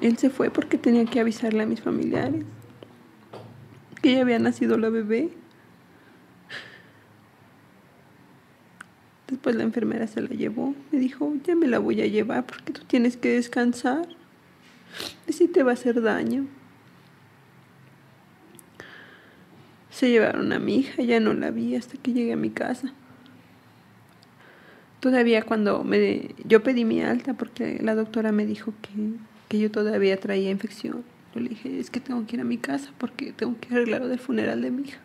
Él se fue porque tenía que avisarle a mis familiares que ya había nacido la bebé. Después la enfermera se la llevó. Me dijo, ya me la voy a llevar porque tú tienes que descansar y si te va a hacer daño. Se llevaron a mi hija, ya no la vi hasta que llegué a mi casa. Todavía cuando me, yo pedí mi alta porque la doctora me dijo que, que yo todavía traía infección. Yo le dije, es que tengo que ir a mi casa porque tengo que arreglar del funeral de mi hija.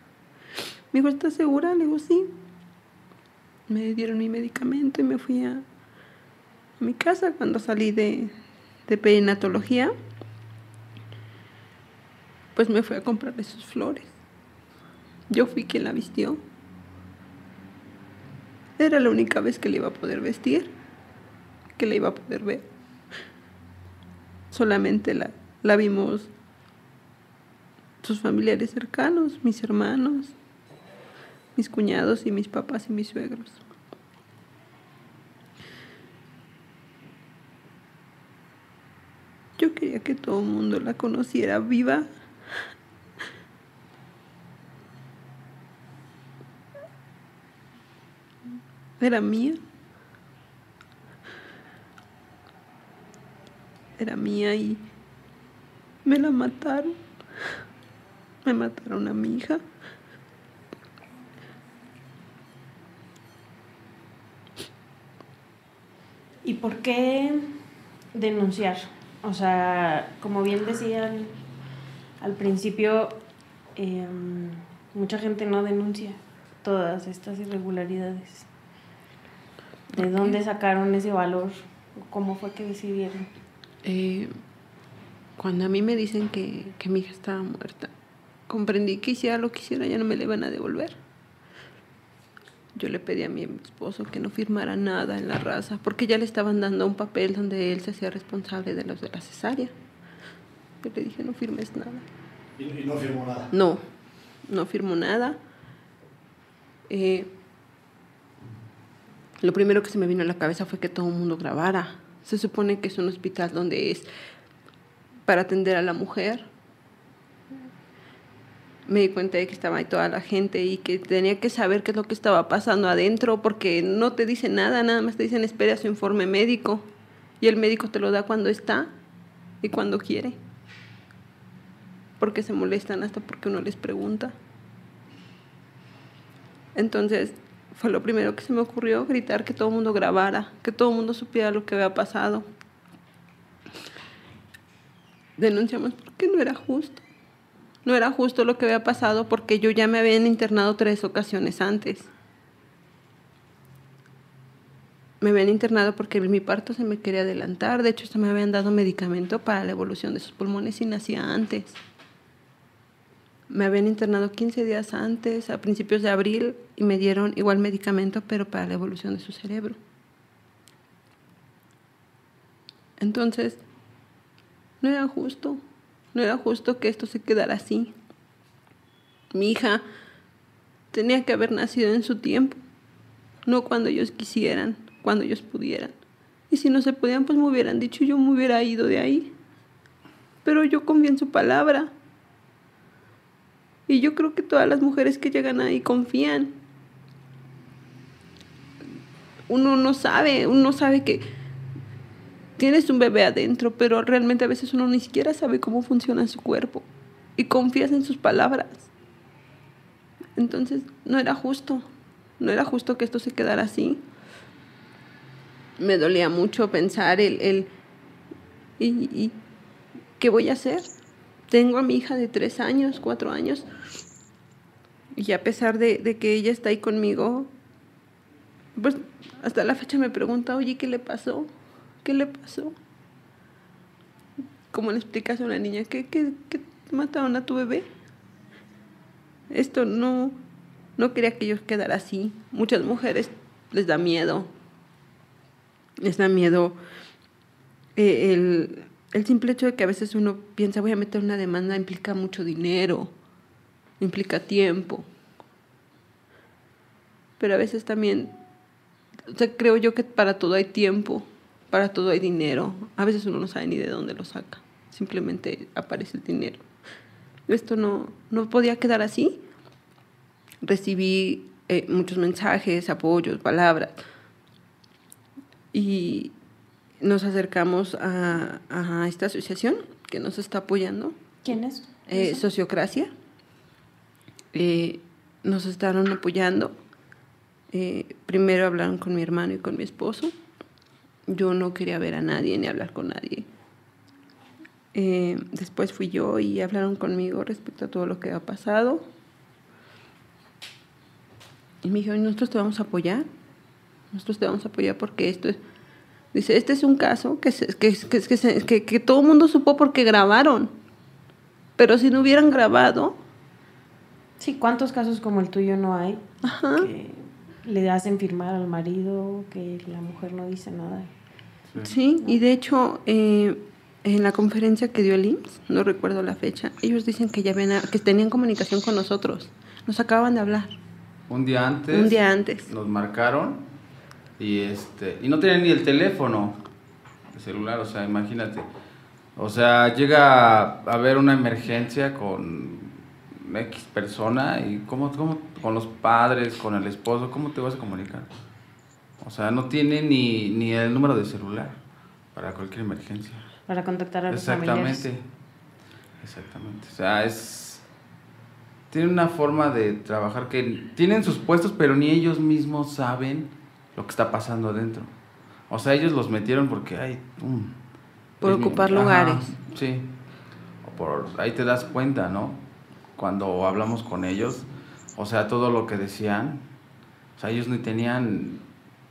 Me dijo, ¿estás segura? Le digo, sí. Me dieron mi medicamento y me fui a mi casa cuando salí de, de perinatología, pues me fui a comprarle sus flores. Yo fui quien la vistió. Era la única vez que le iba a poder vestir, que le iba a poder ver. Solamente la, la vimos sus familiares cercanos, mis hermanos, mis cuñados y mis papás y mis suegros. Yo quería que todo el mundo la conociera viva. Era mía. Era mía y me la mataron. Me mataron a mi hija. ¿Y por qué denunciar? O sea, como bien decían al principio, em, mucha gente no denuncia todas estas irregularidades. ¿De dónde sacaron ese valor? ¿Cómo fue que decidieron? Eh, cuando a mí me dicen que, que mi hija estaba muerta, comprendí que hiciera lo que hiciera ya no me la iban a devolver. Yo le pedí a mi esposo que no firmara nada en la raza, porque ya le estaban dando un papel donde él se hacía responsable de los de la cesárea. Yo le dije, no firmes nada. ¿Y, no firmó nada? No, no firmó nada. Eh, lo primero que se me vino a la cabeza fue que todo el mundo grabara. Se supone que es un hospital donde es para atender a la mujer, me di cuenta de que estaba ahí toda la gente y que tenía que saber qué es lo que estaba pasando adentro porque no te dicen nada, nada más te dicen espera su informe médico y el médico te lo da cuando está y cuando quiere. Porque se molestan hasta porque uno les pregunta. Entonces fue lo primero que se me ocurrió, gritar que todo el mundo grabara, que todo el mundo supiera lo que había pasado. Denunciamos porque no era justo. No era justo lo que había pasado porque yo ya me habían internado tres ocasiones antes. Me habían internado porque mi parto se me quería adelantar. De hecho, se me habían dado medicamento para la evolución de sus pulmones y nacía antes. Me habían internado 15 días antes, a principios de abril, y me dieron igual medicamento, pero para la evolución de su cerebro. Entonces, no era justo. No era justo que esto se quedara así. Mi hija tenía que haber nacido en su tiempo, no cuando ellos quisieran. cuando ellos pudieran. Y si no se podían, pues me hubieran dicho, yo me hubiera ido de ahí. Pero yo confío en su palabra. Y yo creo que todas las mujeres que llegan ahí confían. Uno no sabe, uno sabe que tienes un bebé adentro, pero realmente a veces uno ni siquiera sabe cómo funciona su cuerpo. Y confías en sus palabras. Entonces, no era justo. No era justo que esto se quedara así. Me dolía mucho pensar el, el y, y, ¿qué voy a hacer? Tengo a mi hija de tres años, cuatro años, y a pesar de, de que ella está ahí conmigo, pues hasta la fecha me pregunta, oye, ¿qué le pasó? ¿Qué le pasó? ¿Cómo le explicas a una niña que, que, que mataron a tu bebé? Esto no, no quería que yo quedara así. Muchas mujeres les da miedo. Les da miedo eh, el, el, simple hecho de que a veces uno piensa voy a meter una demanda implica mucho dinero, implica tiempo. Pero a veces también, o sea, creo yo que para todo hay tiempo, para todo hay dinero. A veces uno no sabe ni de dónde lo saca. Simplemente aparece el dinero. Esto no, no podía quedar así recibí eh, muchos mensajes, apoyos, palabras. Y nos acercamos a, a, esta asociación que nos está apoyando. ¿Quién es? Eh, Sociocracia. Eh, nos estaban apoyando. primero hablaron con mi hermano y con mi esposo. Yo no quería ver a nadie ni hablar con nadie. después fui yo y hablaron conmigo respecto a todo lo que ha pasado y me dijeron, nosotros te vamos a apoyar. Nosotros te vamos a apoyar porque esto es... Dice, este es un caso que, que, que, que, que todo el mundo supo porque grabaron. Pero si no hubieran grabado... Sí, ¿cuántos casos como el tuyo no hay? Ajá. Que le hacen firmar al marido, que la mujer no dice nada. Sí, y de hecho, eh, en la conferencia que dio el IMSS, no recuerdo la fecha, ellos dicen que ya ven que tenían comunicación con nosotros. Nos acaban de hablar. Un día antes. Un día antes. Nos marcaron y este y no tenían ni el teléfono de celular, o sea, imagínate. O sea, llega a haber una emergencia con X persona y cómo, cómo con los padres, con el esposo, ¿cómo te vas a comunicar? O sea, no tiene ni, ni el número de celular para cualquier emergencia. Para contactar a los Exactamente. familiares. Exactamente. O sea, es tienen una forma de trabajar que tienen sus puestos, pero ni ellos mismos saben lo que está pasando adentro. O sea, ellos los metieron porque hay... Um, por ocupar lugares. Sí. O por, ahí te das cuenta, ¿no? Cuando hablamos con ellos, o sea, todo lo que decían, o sea, ellos ni tenían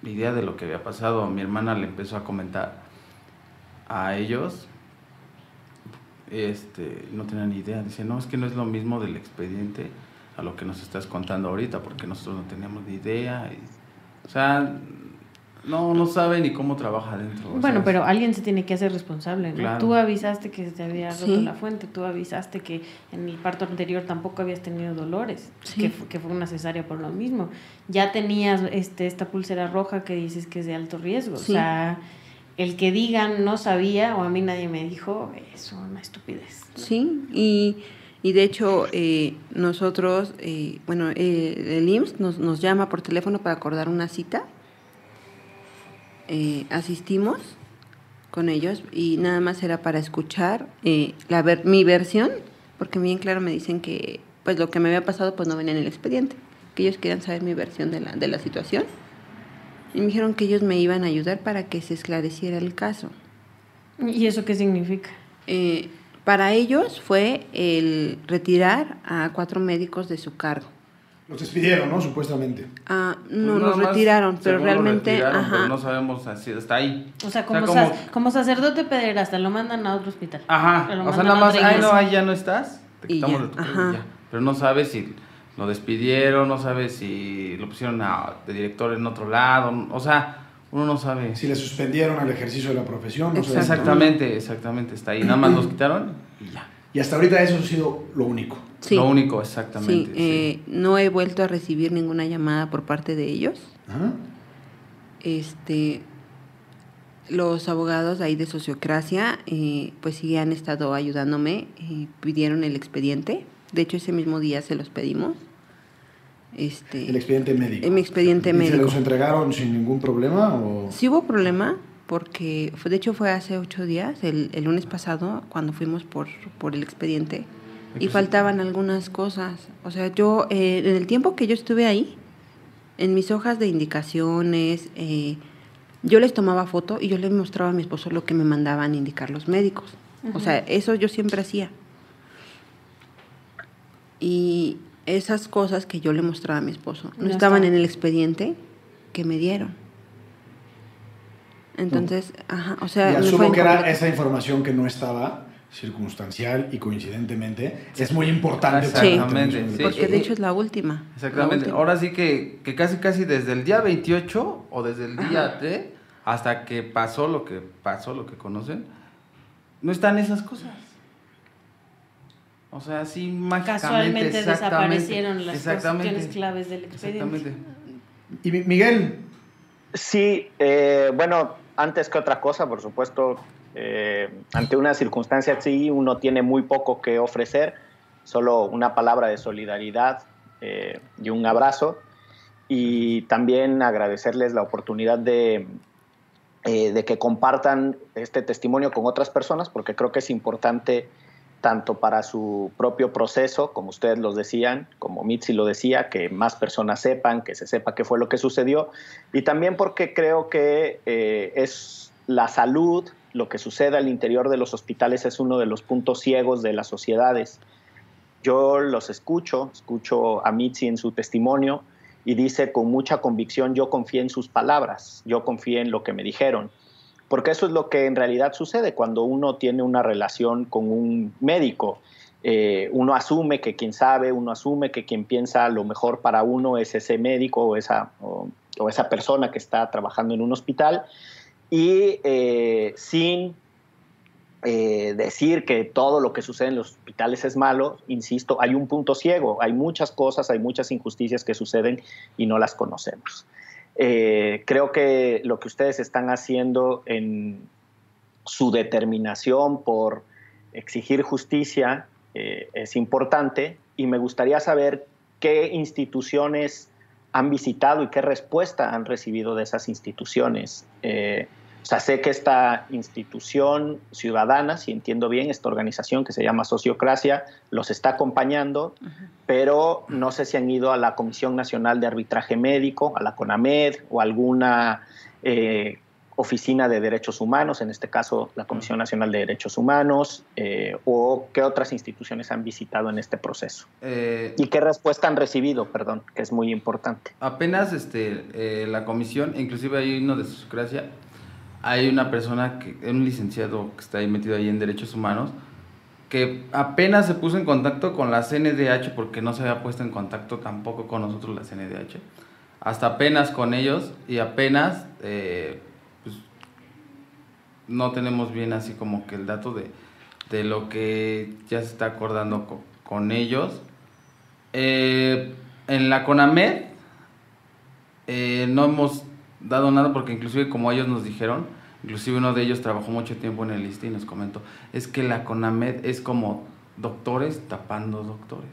idea de lo que había pasado. Mi hermana le empezó a comentar a ellos este, no tenían ni idea. Dice, no, es que no es lo mismo del expediente a lo que nos estás contando ahorita, porque nosotros no teníamos ni idea. Y, o sea, no, no sabe ni cómo trabaja adentro. Bueno, pero alguien se tiene que hacer responsable, ¿no? Tú avisaste que se había roto sí. la fuente, tú avisaste que en el parto anterior tampoco habías tenido dolores, sí. que, que, fue una cesárea por lo mismo. Ya tenías este, esta pulsera roja que dices que es de alto riesgo, sí. o sea el que digan no sabía o a mí nadie me dijo es una estupidez. ¿no? Sí, y, y, de hecho eh, nosotros, eh, bueno, eh, el IMSS nos, nos, llama por teléfono para acordar una cita. Eh, asistimos con ellos y nada más era para escuchar eh, la ver, mi versión, porque bien claro me dicen que pues lo que me había pasado pues no venía en el expediente, que ellos querían saber mi versión de la, de la situación. Y me dijeron que ellos me iban a ayudar para que se esclareciera el caso. ¿Y eso qué significa? Eh, para ellos fue el retirar a cuatro médicos de su cargo. Los despidieron, ¿no? Supuestamente. Ah, no, pues los retiraron, pero realmente... Retiraron, ajá. Pero no sabemos así, hasta ahí. O sea, como, o sea, como... Sa como sacerdote pederasta, lo mandan a otro hospital. Ajá, o sea, nada más, ay, no, ahí ya no estás, te quitamos de tu ajá. ya. Pero no sabes si lo despidieron, no sabes si lo pusieron a, de director en otro lado, o sea, uno no sabe. Si le suspendieron al ejercicio de la profesión. No sé exactamente, exactamente, está ahí. Nada más los quitaron y ya. Y hasta ahorita eso ha sido lo único. Sí. Lo único, exactamente. Sí, eh, no he vuelto a recibir ninguna llamada por parte de ellos. Este, los abogados ahí de Sociocracia, eh, pues sí han estado ayudándome, eh, pidieron el expediente. De hecho, ese mismo día se los pedimos. Este, El expediente médico. Mi expediente ¿Y ¿Se médico. los entregaron sin ningún problema? O... Sí hubo problema porque, fue- de hecho fue hace ocho días, el, el lunes pasado, cuando fuimos por, por el expediente, y faltaban algunas cosas. O sea, yo, eh, en el tiempo que yo estuve ahí, en mis hojas de indicaciones, eh, yo les tomaba foto y yo les mostraba a mi esposo lo que me mandaban indicar los médicos. O sea, eso yo siempre hacía. Y esas cosas que yo le mostraba a mi esposo no No estaban en el expediente que me dieron. Entonces, ajá, o sea, y asumo que era esa información que no estaba circunstancial y coincidentemente. Es muy importante. Sí. Porque de hecho es la última. la Exactamente. última. Ahora sí que, que casi casi desde el día 28 o desde el día T hasta que pasó lo que pasó, lo que conocen, no están esas cosas. O sea, sí mágicamente. Casualmente desaparecieron las exactamente, cuestiones claves del expediente. Exactamente. Y Mi- Miguel, Sí, eh, bueno, antes que otra cosa, por supuesto, eh, ante una circunstancia así, uno tiene muy poco que ofrecer, solo una palabra de solidaridad eh, y un abrazo. Y también agradecerles la oportunidad de, eh, de que compartan este testimonio con otras personas, porque creo que es importante tanto para su propio proceso, como ustedes lo decían, como Mitzi lo decía, que más personas sepan, que se sepa qué fue lo que sucedió, y también porque creo que eh, es la salud, lo que sucede al interior de los hospitales es uno de los puntos ciegos de las sociedades. Yo los escucho, escucho a Mitzi en su testimonio y dice con mucha convicción, yo confié en sus palabras, yo confié en lo que me dijeron. Porque eso es lo que en realidad sucede cuando uno tiene una relación con un médico. Eh, uno asume que quien sabe, uno asume que quien piensa lo mejor para uno es ese médico o esa, o, o esa persona que está trabajando en un hospital. Y eh, sin eh, decir que todo lo que sucede en los hospitales es malo, insisto, hay un punto ciego, hay muchas cosas, hay muchas injusticias que suceden y no las conocemos. Eh, creo que lo que ustedes están haciendo en su determinación por exigir justicia es importante y me gustaría saber qué instituciones han visitado y qué respuesta han recibido de esas instituciones. Eh, o sea, sé que esta institución ciudadana, si entiendo bien, esta organización que se llama Sociocracia, los está acompañando, pero no sé si han ido a la Comisión Nacional de Arbitraje Médico, a la CONAMED o alguna eh, oficina de derechos humanos, en este caso la Comisión Nacional de Derechos Humanos, eh, o qué otras instituciones han visitado en este proceso. Eh, Y qué respuesta han recibido, perdón, que es muy importante. apenas este, eh, la comisión, inclusive hay uno de Sociocracia, hay una persona, que un licenciado que está ahí metido ahí en Derechos Humanos, que apenas se puso en contacto con la CNDH porque no se había puesto en contacto tampoco con nosotros la CNDH, hasta apenas con ellos y apenas eh, no tenemos bien así como que el dato de, de lo que ya se está acordando co- con ellos. Eh, en la CONAMED eh, no hemos dado nada porque inclusive como ellos nos dijeron, inclusive uno de ellos trabajó mucho tiempo en el ISTE y nos comentó, es que la CONAMED es como doctores tapando doctores.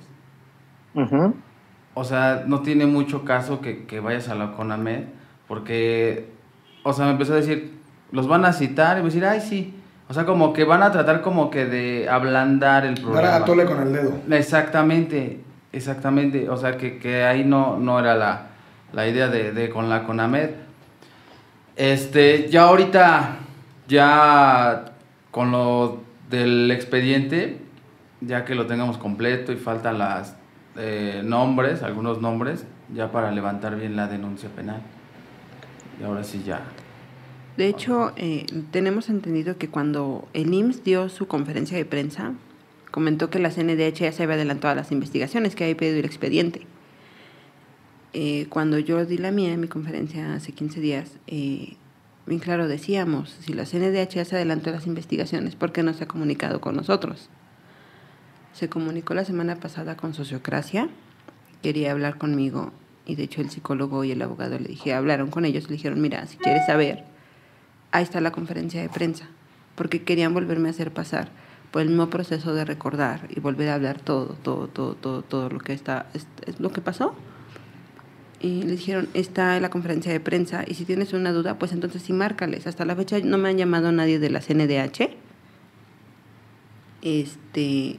O sea, no tiene mucho caso que, que vayas a la CONAMED porque, o sea, me empezó a decir, los van a citar y voy a decir, ay, sí. O sea, como que van a tratar como que de ablandar el dar programa. a tole con el dedo. Exactamente, exactamente. O sea, que, que ahí no, no era la, la idea de, de con la CONAMED. Este, ya ahorita, ya con lo del expediente, ya que lo tengamos completo y faltan las eh, nombres, algunos nombres, ya para levantar bien la denuncia penal. Y ahora sí ya. De hecho, eh, tenemos entendido que cuando el IMSS dio su conferencia de prensa, comentó que la CNDH ya se había adelantado a las investigaciones, que había pedido el expediente. Eh, cuando yo di la mía en mi conferencia hace 15 días, eh, bien claro decíamos, si la CNDH ya se adelantó a las investigaciones, ¿por qué no se ha comunicado con nosotros? Se comunicó la semana pasada con Sociocracia, quería hablar conmigo y de hecho el psicólogo y el abogado le dije, hablaron con ellos, le dijeron, mira, si quieres saber, ahí está la conferencia de prensa, porque querían volverme a hacer pasar por el mismo proceso de recordar y volver a hablar todo, todo, todo, todo, todo lo que está, es, lo que pasó. Y le dijeron, está en la conferencia de prensa y si tienes una duda, pues entonces sí márcales. Hasta la fecha no me han llamado nadie de la CNDH. Este,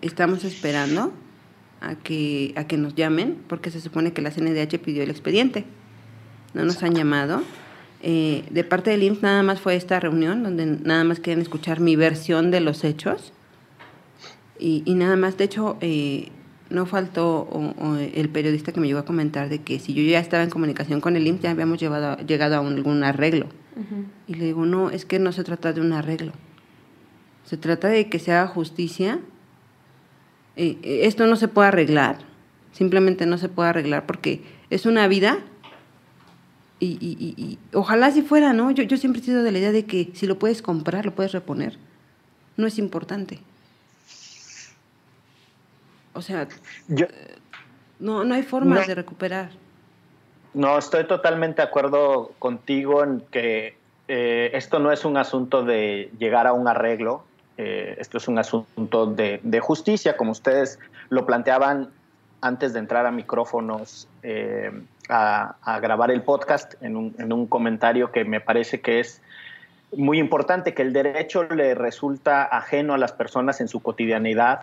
estamos esperando a que, a que nos llamen, porque se supone que la CNDH pidió el expediente. No nos han llamado. Eh, de parte del IMSS nada más fue esta reunión, donde nada más quieren escuchar mi versión de los hechos. Y, y nada más, de hecho, eh, no faltó el periodista que me llegó a comentar de que si yo ya estaba en comunicación con el IMSS, ya habíamos llevado, llegado a algún arreglo. Y le digo, no, es que no se trata de un arreglo. Se trata de que se haga justicia eh, esto no se puede arreglar, simplemente no se puede arreglar porque es una vida y, ojalá si fuera, ¿no? Yo, yo siempre he sido de la idea de que si lo puedes comprar, lo puedes reponer. No es importante. O sea, yo, eh, no, no hay formas de recuperar. No, estoy totalmente de acuerdo contigo en que esto no es un asunto de llegar a un arreglo, eh, esto es un asunto de, justicia, como ustedes lo planteaban antes de entrar a micrófonos eh, a, grabar el podcast, en un, comentario que me parece que es muy importante, que el derecho le resulta ajeno a las personas en su cotidianidad,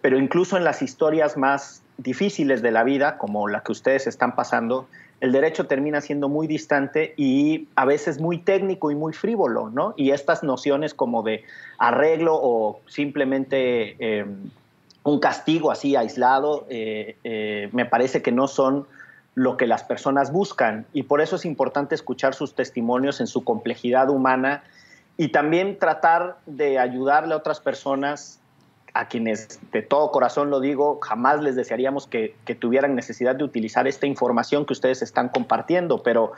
pero incluso en las historias más difíciles de la vida, como la que ustedes están pasando, el derecho termina siendo muy distante y a veces muy técnico y muy frívolo, ¿no? Y estas nociones como de arreglo o simplemente eh, un castigo así aislado, eh, eh, me parece que no son lo que las personas buscan y por eso es importante escuchar sus testimonios en su complejidad humana y también tratar de ayudarle a otras personas a quienes de todo corazón lo digo, jamás les desearíamos que, tuvieran necesidad de utilizar esta información que ustedes están compartiendo, pero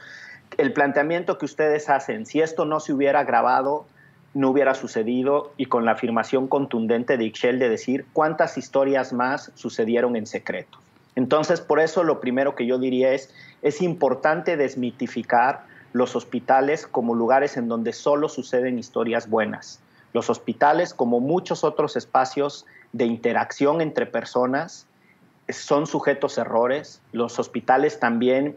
el planteamiento que ustedes hacen, si esto no se hubiera grabado, no hubiera sucedido y con la afirmación contundente de Ixchel de decir cuántas historias más sucedieron en secreto. Entonces, por eso lo primero que yo diría es, es importante desmitificar los hospitales como lugares en donde solo suceden historias buenas los hospitales, como muchos otros espacios de interacción entre personas, son sujetos a errores. Los hospitales también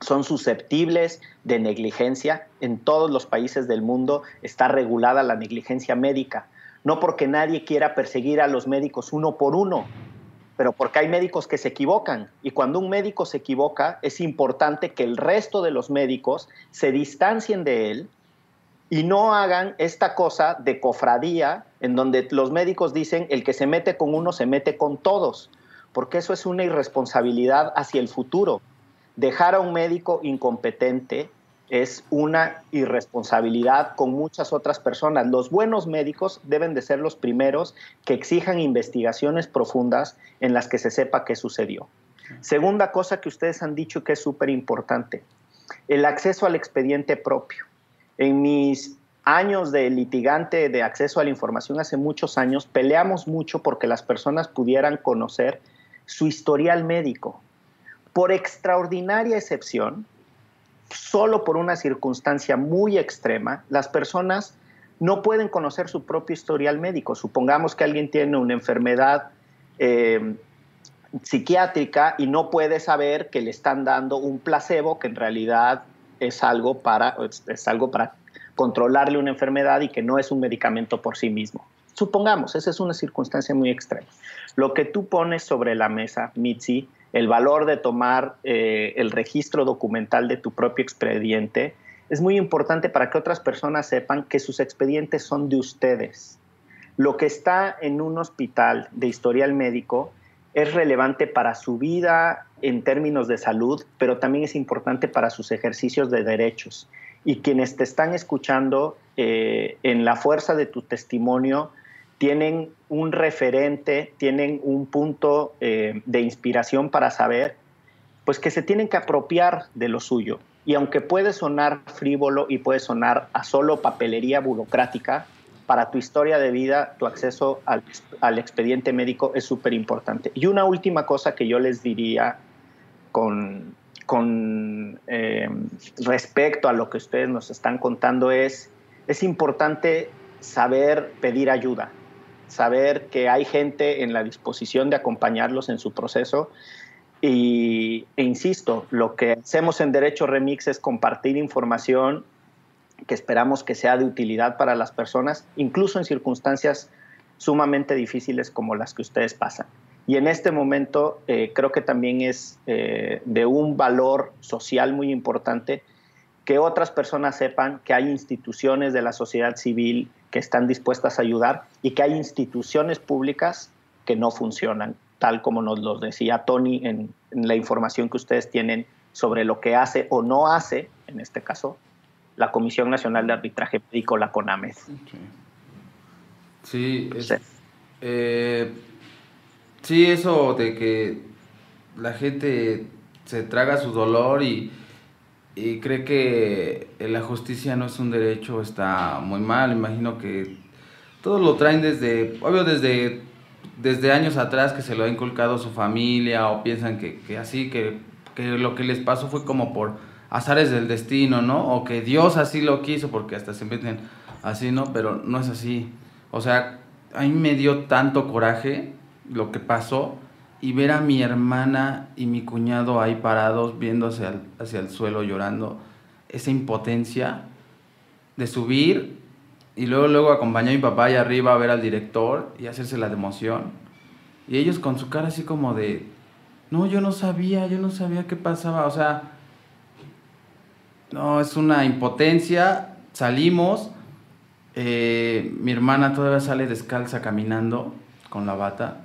son susceptibles de negligencia. En todos los países del mundo está regulada la negligencia médica. No porque nadie quiera perseguir a los médicos uno por uno, pero porque hay médicos que se equivocan. Y cuando un médico se equivoca, es importante que el resto de los médicos se distancien de él y no hagan esta cosa de cofradía en donde los médicos dicen el que se mete con uno se mete con todos, porque eso es una irresponsabilidad hacia el futuro. Dejar a un médico incompetente es una irresponsabilidad con muchas otras personas. Los buenos médicos deben de ser los primeros que exijan investigaciones profundas en las que se sepa qué sucedió. Segunda cosa que ustedes han dicho que es súper importante, el acceso al expediente propio. En mis años de litigante de acceso a la información hace muchos años, peleamos mucho porque las personas pudieran conocer su historial médico. Por extraordinaria excepción, solo por una circunstancia muy extrema, las personas no pueden conocer su propio historial médico. Supongamos que alguien tiene una enfermedad eh, psiquiátrica y no puede saber que le están dando un placebo que en realidad es algo para, es algo para controlarle una enfermedad y que no es un medicamento por sí mismo. Supongamos, esa es una circunstancia muy extrema. Lo que tú pones sobre la mesa, Mitzi, el valor de tomar eh, el registro documental de tu propio expediente, es muy importante para que otras personas sepan que sus expedientes son de ustedes. Lo que está en un hospital de historial médico es relevante para su vida en términos de salud, pero también es importante para sus ejercicios de derechos. Y quienes te están escuchando eh, en la fuerza de tu testimonio tienen un referente, tienen un punto eh, de inspiración para saber, pues que se tienen que apropiar de lo suyo. Y aunque puede sonar frívolo y puede sonar a solo papelería burocrática, para tu historia de vida, tu acceso al, expediente médico es súper importante. Y una última cosa que yo les diría con, con eh, respecto a lo que ustedes nos están contando es, es importante saber pedir ayuda, saber que hay gente en la disposición de acompañarlos en su proceso. Y, e insisto, lo que hacemos en Derecho Remix es compartir información que esperamos que sea de utilidad para las personas, incluso en circunstancias sumamente difíciles como las que ustedes pasan. Y en este momento eh, creo que también es eh, de un valor social muy importante que otras personas sepan que hay instituciones de la sociedad civil que están dispuestas a ayudar y que hay instituciones públicas que no funcionan, tal como nos lo decía Tony en, la información que ustedes tienen sobre lo que hace o no hace, en este caso, la Comisión Nacional de Arbitraje Médico, la CONAMED. Sí, eh, sí, eso de que la gente se traga su dolor y y cree que la justicia no es un derecho, está muy mal. Imagino que todos lo traen desde, obvio, desde, desde años atrás que se lo ha inculcado su familia o piensan que, que así, que, que, lo que les pasó fue como por azares del destino, ¿no? O que Dios así lo quiso, porque hasta se meten así, ¿no? Pero no es así. O sea, a mí me dio tanto coraje lo que pasó y ver a mi hermana y mi cuñado ahí parados viendo hacia el, suelo llorando, esa impotencia de subir y luego luego acompañar a mi papá allá arriba a ver al director y hacerse la emoción. Y ellos con su cara así como de, no, yo no sabía, yo no sabía qué pasaba, o sea, no, es una impotencia, salimos, eh, mi hermana todavía sale descalza caminando con la bata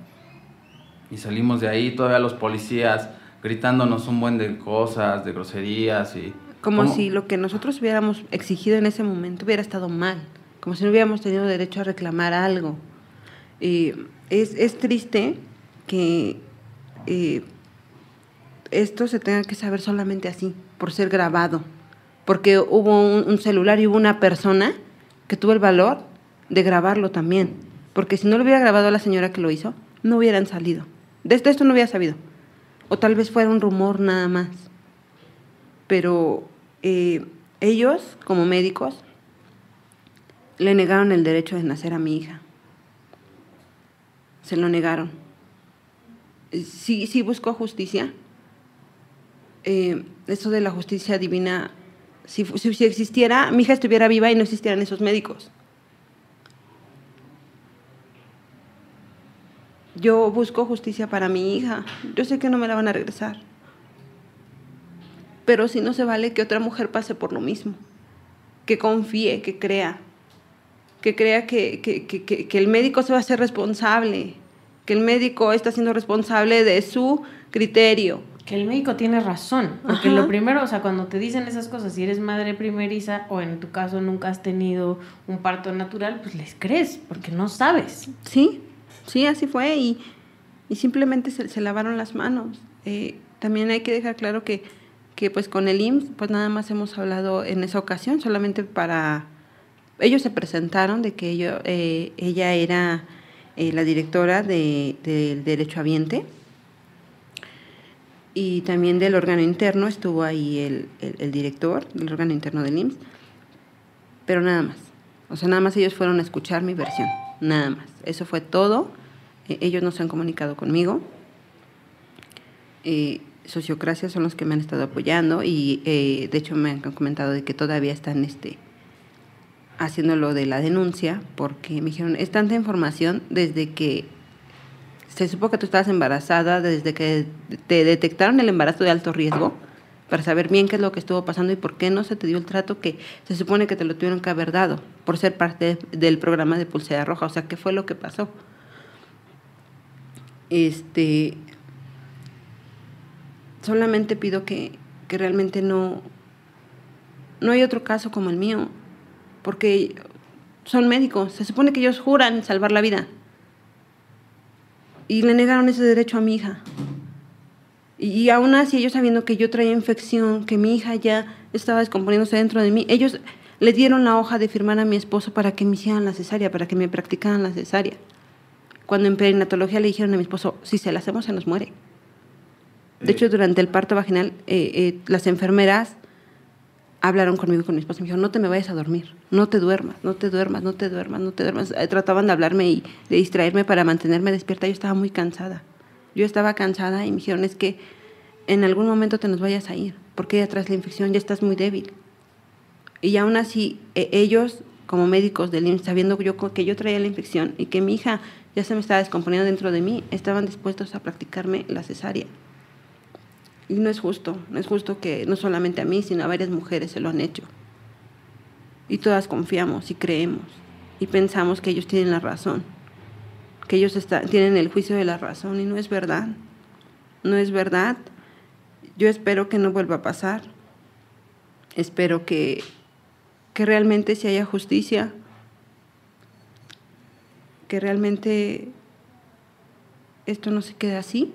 y salimos de ahí, todavía los policías gritándonos un buen de cosas, de groserías y... Como si lo que nosotros hubiéramos exigido en ese momento hubiera estado mal, como si no hubiéramos tenido derecho a reclamar algo. Y es, es triste que eh, esto se tenga que saber solamente así, por ser grabado, porque hubo un, un celular y hubo una persona que tuvo el valor de grabarlo también, porque si no lo hubiera grabado a la señora que lo hizo, no hubieran salido. Desde esto no había sabido. O tal vez fuera un rumor nada más. Pero eh, ellos, como médicos, le negaron el derecho de nacer a mi hija. Se lo negaron. Sí, sí buscó justicia. Eh, eso de la justicia divina, si, si existiera, mi hija estuviera viva y no existieran esos médicos. Yo busco justicia para mi hija. Yo sé que no me la van a regresar. Pero si no se vale que otra mujer pase por lo mismo. Que confíe, que crea. Que crea que, que, el médico se va a hacer responsable. Que el médico está siendo responsable de su criterio. Que el médico tiene razón. Porque lo primero, o sea, cuando te dicen esas cosas, si eres madre primeriza o en tu caso nunca has tenido un parto natural, pues les crees, porque no sabes. Sí, Sí, así fue y, simplemente se, lavaron las manos. Eh, también hay que dejar claro que, que pues con el IMSS pues nada más hemos hablado en esa ocasión, solamente para... Ellos se presentaron de que ello, eh, ella era eh, la directora del de, derecho habiente y también del órgano interno estuvo ahí el, el, director del órgano interno del IMSS, pero nada más. O sea, nada más ellos fueron a escuchar mi versión, nada más. Eso fue todo. E, ellos no se han comunicado conmigo. Eh, Sociocracia son los que me han estado apoyando y eh, de hecho me han comentado de que todavía están este, haciendo lo de la denuncia porque me dijeron, es tanta información desde que se supo que tú estabas embarazada, desde que te detectaron el embarazo de alto riesgo, para saber bien qué es lo que estuvo pasando y por qué no se te dio el trato que se supone que te lo tuvieron que haber dado por ser parte del programa de Pulsera Roja. O sea, ¿qué fue lo que pasó? Este, solamente pido que, que realmente no, no hay otro caso como el mío, porque son médicos, se supone que ellos juran salvar la vida. Y le negaron ese derecho a mi hija. Y aún así ellos sabiendo que yo traía infección, que mi hija ya estaba descomponiéndose dentro de mí, ellos le dieron la hoja de firmar a mi esposo para que me hicieran la cesárea, para que me practicaran la cesárea. Cuando en perinatología le dijeron a mi esposo, si se la hacemos se nos muere. De hecho, durante el parto vaginal, eh, eh, las enfermeras hablaron conmigo y con mi esposo. Me dijeron, no te me vayas a dormir, no te duermas, no te duermas, no te duermas, no te duermas. Eh, trataban de hablarme y de distraerme para mantenerme despierta. Yo estaba muy cansada. Yo estaba cansada y me dijeron, es que en algún momento te nos vayas a ir, porque ya traes la infección, ya estás muy débil. Y aún así, e, ellos, como médicos del IMSS, sabiendo yo, que yo traía la infección y que mi hija ya se me estaba descomponiendo dentro de mí, estaban dispuestos a practicarme la cesárea. Y no es justo, no es justo que no solamente a mí, sino a varias mujeres se lo han hecho. Y todas confiamos y creemos y pensamos que ellos tienen la razón, que ellos tienen el juicio de la razón y no es verdad. No es verdad. Yo espero que no vuelva a pasar. Espero que, que realmente se haya justicia, que realmente esto no se quede así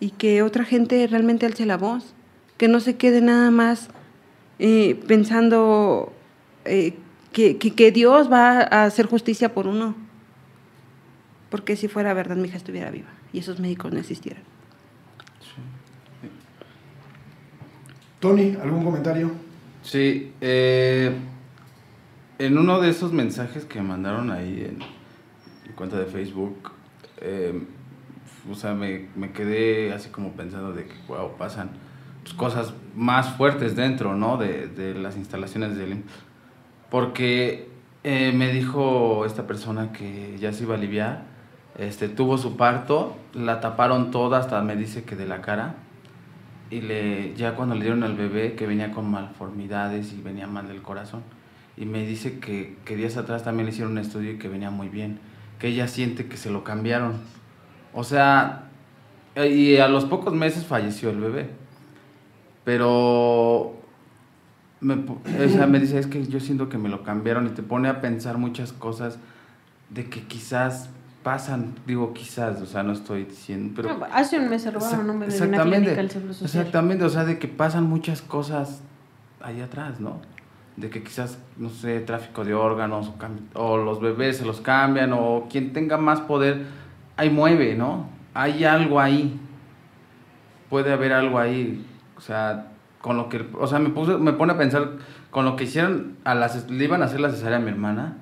y que otra gente realmente alce la voz, que no se quede nada más eh, pensando eh, que, que, Dios va a hacer justicia por uno. Porque si fuera verdad, mi hija estuviera viva y esos médicos no existieran. Tony, ¿algún comentario? Sí, eh, en uno de esos mensajes que mandaron ahí en mi cuenta de Facebook, o sea, me, me, quedé así como pensando de que, wow, pasan pues, cosas más fuertes dentro, ¿no? De, de las instalaciones del Porque eh, me dijo esta persona que ya se iba a aliviar, este, tuvo su parto, la taparon toda, hasta me dice que de la cara, y le, ya cuando le dieron al bebé, que venía con malformidades y venía mal del corazón, y me dice que, que días atrás también le hicieron un estudio y que venía muy bien, que ella siente que se lo cambiaron o sea, y a los pocos meses falleció el bebé. Pero me, me dice, es que yo siento que me lo cambiaron y te pone a pensar muchas cosas de que quizás pasan, digo quizás, o sea, no estoy diciendo, pero... hace un mes se robaron un bebé de una clínica del Seguro Social. Exactamente, o sea, de que pasan muchas cosas ahí atrás, ¿no? De que quizás, no sé, tráfico de órganos, o, o los bebés se los cambian, o quien tenga más poder ahí mueve, ¿no? Hay algo ahí. Puede haber algo ahí. O sea, con lo que, o sea, me, me pone a pensar, con lo que hicieron, a las, le iban a hacer la cesárea a mi hermana,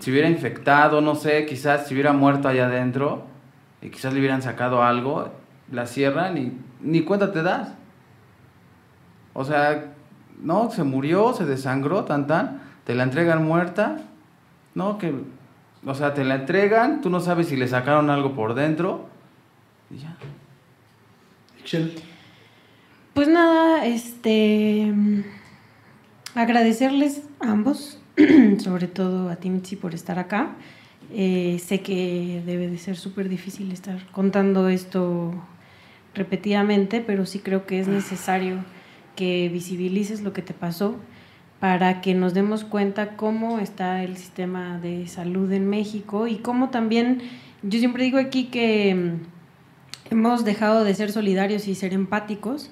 si hubiera infectado, no sé, quizás si hubiera muerto allá adentro, y quizás le hubieran sacado algo, la cierran y ni cuenta te das. O sea, no, se murió, se desangró, tan tan, te la entregan muerta, no, que o sea, te la entregan, tú no sabes si le sacaron algo por dentro y ya. Pues nada, este. Agradecerles a ambos, sobre todo a Timothy por estar acá. Eh, sé que debe de ser súper difícil estar contando esto repetidamente, pero sí creo que es necesario que visibilices lo que te pasó para que nos demos cuenta cómo está el sistema de salud en México y cómo también, yo siempre digo aquí que mm, hemos dejado de ser solidarios y ser empáticos,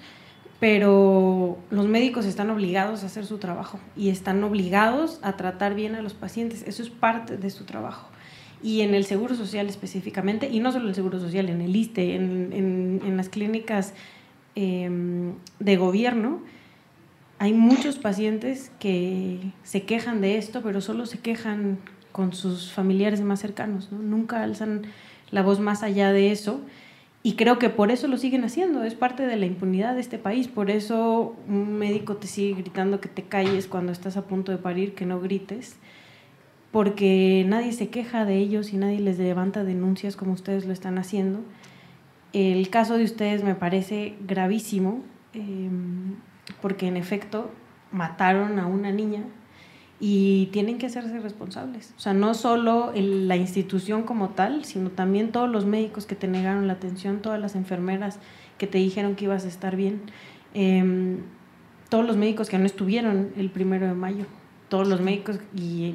pero los médicos están obligados a hacer su trabajo y están obligados a tratar bien a los pacientes, eso es parte de su trabajo. Y en el Seguro Social específicamente, y no solo en el Seguro Social, en el ISTE, en, en, las clínicas em, de gobierno, hay muchos pacientes que se quejan de esto, pero solo se quejan con sus familiares más cercanos, nunca alzan la voz más allá de eso. Y creo que por eso lo siguen haciendo, es parte de la impunidad de este país, por eso un médico te sigue gritando que te calles cuando estás a punto de parir, que no grites, porque nadie se queja de ellos y nadie les levanta denuncias como ustedes lo están haciendo. El caso de ustedes me parece gravísimo. Em, porque en efecto mataron a una niña y tienen que hacerse responsables. O sea, no solo la institución como tal, sino también todos los médicos que te negaron la atención, todas las enfermeras que te dijeron que ibas a estar bien, em, todos los médicos que no estuvieron el primero de mayo, todos los médicos y,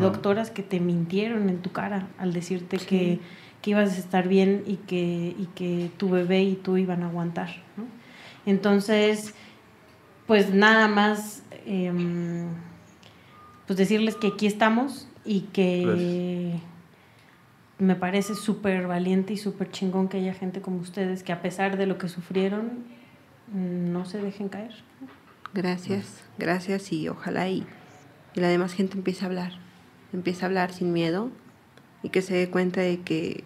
doctoras que te mintieron en tu cara al decirte que, que, ibas a estar bien y que, y que tu bebé y tú iban a aguantar. ¿no? Entonces, pues nada más em, pues decirles que aquí estamos y que me parece súper valiente y súper chingón que haya gente como ustedes que a pesar de lo que sufrieron, no se dejen caer. Gracias, gracias y ojalá y, y la demás gente empiece a hablar, empiece a hablar sin miedo y que se dé cuenta de que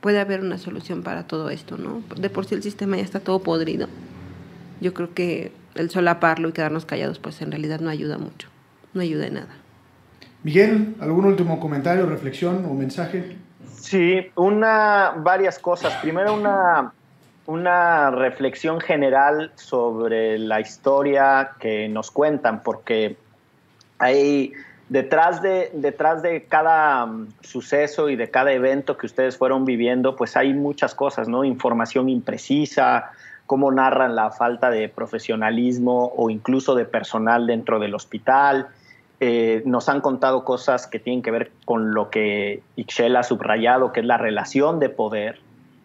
puede haber una solución para todo esto, ¿no? De por sí el sistema ya está todo podrido. Yo creo que el solaparlo y quedarnos callados, pues en realidad no ayuda mucho, no ayuda en nada. Miguel, ¿algún último comentario, reflexión o mensaje? Sí, una, varias cosas. Primero una, una reflexión general sobre la historia que nos cuentan, porque hay detrás de, detrás de cada um, suceso y de cada evento que ustedes fueron viviendo, pues hay muchas cosas, ¿no? Información imprecisa, cómo narran la falta de profesionalismo o incluso de personal dentro del hospital. Eh, nos han contado cosas que tienen que ver con lo que Ixchel ha subrayado, que es la relación de poder.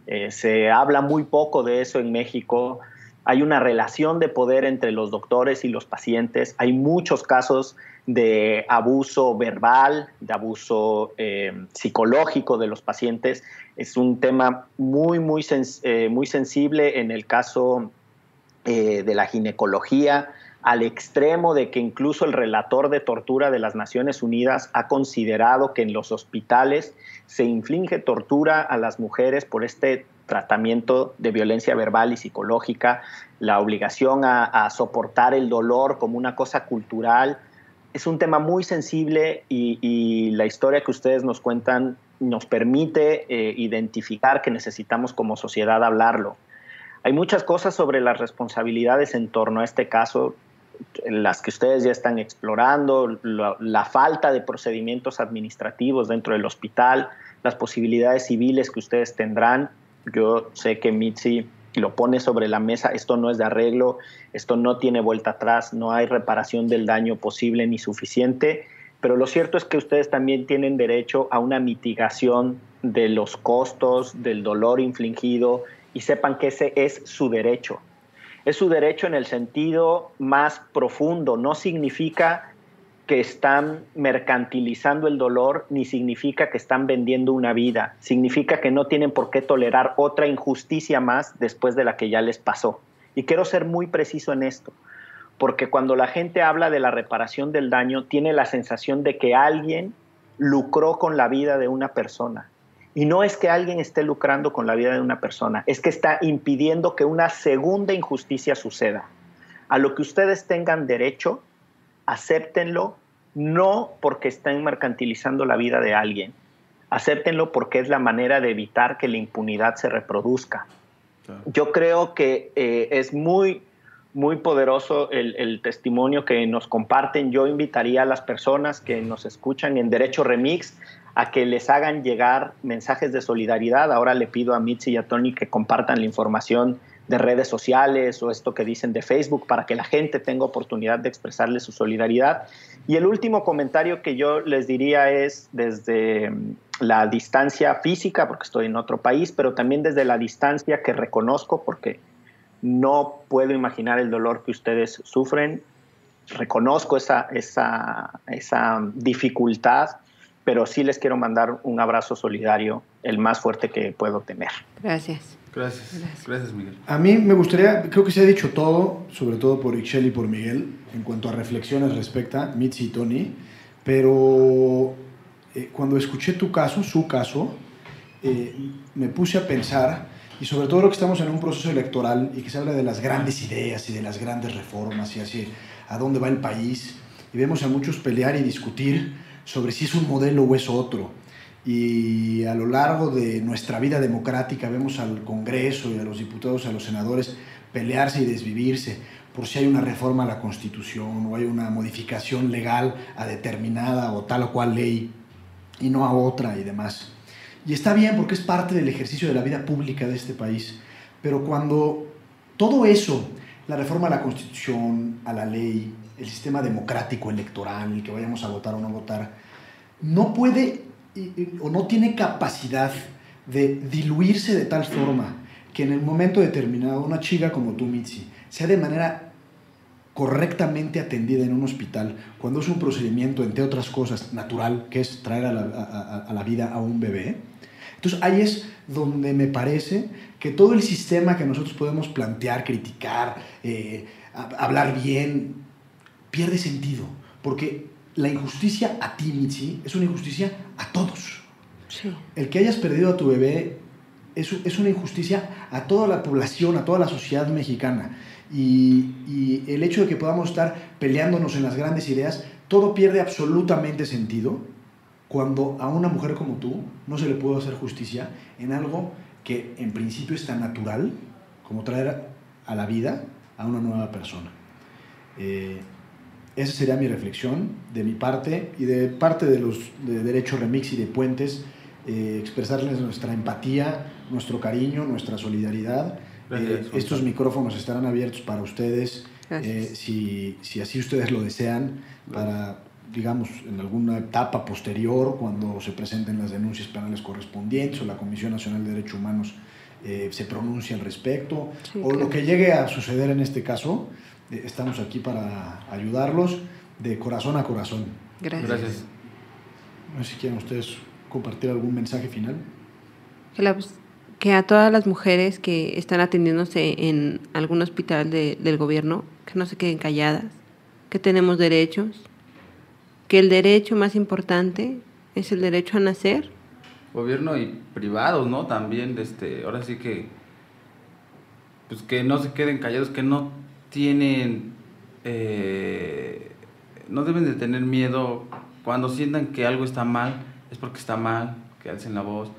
Eh, se habla muy poco de eso en México. Hay una relación de poder entre los doctores y los pacientes. Hay muchos casos de abuso verbal, de abuso eh, psicológico de los pacientes. Es un tema muy, muy, muy sensible en el caso de la ginecología al extremo de que incluso el relator de tortura de las Naciones Unidas ha considerado que en los hospitales se inflige tortura a las mujeres por este tratamiento de violencia verbal y psicológica, la obligación a, soportar el dolor como una cosa cultural. Es un tema muy sensible y, la historia que ustedes nos cuentan nos permite eh, identificar que necesitamos como sociedad hablarlo. Hay muchas cosas sobre las responsabilidades en torno a este caso las que ustedes ya están explorando, la, falta de procedimientos administrativos dentro del hospital, las posibilidades civiles que ustedes tendrán. Yo sé que Mitzi lo pone sobre la mesa, esto no es de arreglo, esto no tiene vuelta atrás, no hay reparación del daño posible ni suficiente, pero lo cierto es que ustedes también tienen derecho a una mitigación de los costos, del dolor infligido y sepan que ese es su derecho es su derecho en el sentido más profundo. No significa que están mercantilizando el dolor, ni significa que están vendiendo una vida. Significa que no tienen por qué tolerar otra injusticia más después de la que ya les pasó. Y quiero ser muy preciso en esto, porque cuando la gente habla de la reparación del daño, tiene la sensación de que alguien lucró con la vida de una persona. Y no es que alguien esté lucrando con la vida de una persona, es que está impidiendo que una segunda injusticia suceda. A lo que ustedes tengan derecho, acéptenlo, no porque estén mercantilizando la vida de alguien, acéptenlo porque es la manera de evitar que la impunidad se reproduzca. Yo creo que eh, es muy, muy poderoso el, el, testimonio que nos comparten. Yo invitaría a las personas que nos escuchan en Derecho Remix a que les hagan llegar mensajes de solidaridad. Ahora le pido a Mitzi y a Tony que compartan la información de redes sociales o esto que dicen de Facebook para que la gente tenga oportunidad de expresarle su solidaridad. Y el último comentario que yo les diría es desde mm, la distancia física, porque estoy en otro país, pero también desde la distancia que reconozco, porque no puedo imaginar el dolor que ustedes sufren. Reconozco esa, esa, esa dificultad pero sí les quiero mandar un abrazo solidario, el más fuerte que puedo tener. Gracias. Gracias. Gracias, Miguel. A mí me gustaría, creo que se ha dicho todo, sobre todo por Ixchel y por Miguel, en cuanto a reflexiones respecto a Mitzi y Tony, pero eh, cuando escuché tu caso, su caso, eh, me puse a pensar, y sobre todo lo que estamos en un proceso electoral y que se habla de las grandes ideas y de las grandes reformas y así, a dónde va el país, y vemos a muchos pelear y discutir sobre si es un modelo o es otro. Y a lo largo de nuestra vida democrática vemos al Congreso y a los diputados, a los senadores pelearse y desvivirse por si hay una reforma a la Constitución o hay una modificación legal a determinada o tal o cual ley y no a otra y demás. Y está bien porque es parte del ejercicio de la vida pública de este país. Pero cuando todo eso, la reforma a la Constitución, a la ley, el sistema democrático electoral, el que vayamos a votar o no votar, no puede o no tiene capacidad de diluirse de tal forma que en el momento determinado una chica como tú, Mitzi, sea de manera correctamente atendida en un hospital, cuando es un procedimiento, entre otras cosas, natural, que es traer a la, a- a la vida a un bebé, entonces ahí es donde me parece que todo el sistema que nosotros podemos plantear, criticar, eh, hablar bien, pierde sentido. Porque la injusticia a ti, Mitzi, es una injusticia a todos. Sí. El que hayas perdido a tu bebé es, es una injusticia a toda la población, a toda la sociedad mexicana. Y, y el hecho de que podamos estar peleándonos en las grandes ideas, todo pierde absolutamente sentido cuando a una mujer como tú no se le puede hacer justicia en algo que en principio es tan natural como traer a la vida a una nueva persona. Eh, esa sería mi reflexión de mi parte y de parte de los de Derecho Remix y de Puentes, eh, expresarles nuestra empatía, nuestro cariño, nuestra solidaridad. Gracias, Eh, estos micrófonos estarán abiertos para ustedes, eh, si, si así ustedes lo desean, para, digamos, en alguna etapa posterior, cuando se presenten las denuncias penales correspondientes o la Comisión Nacional de Derechos Humanos eh, se pronuncie al respecto, Sí, o lo claro. que llegue a suceder en este caso, estamos aquí para ayudarlos de corazón a corazón. Gracias. Gracias. No sé si quieren ustedes compartir algún mensaje final. Que, la- que a todas las mujeres que están atendiéndose en algún hospital de- del gobierno, que no se queden calladas, que tenemos derechos, que el derecho más importante es el derecho a nacer. Gobierno y privados, ¿no? También, este, ahora sí que, pues que no se queden callados, que no tienen, eh, no deben de tener miedo cuando sientan que algo está mal, es porque está mal, que alcen la voz.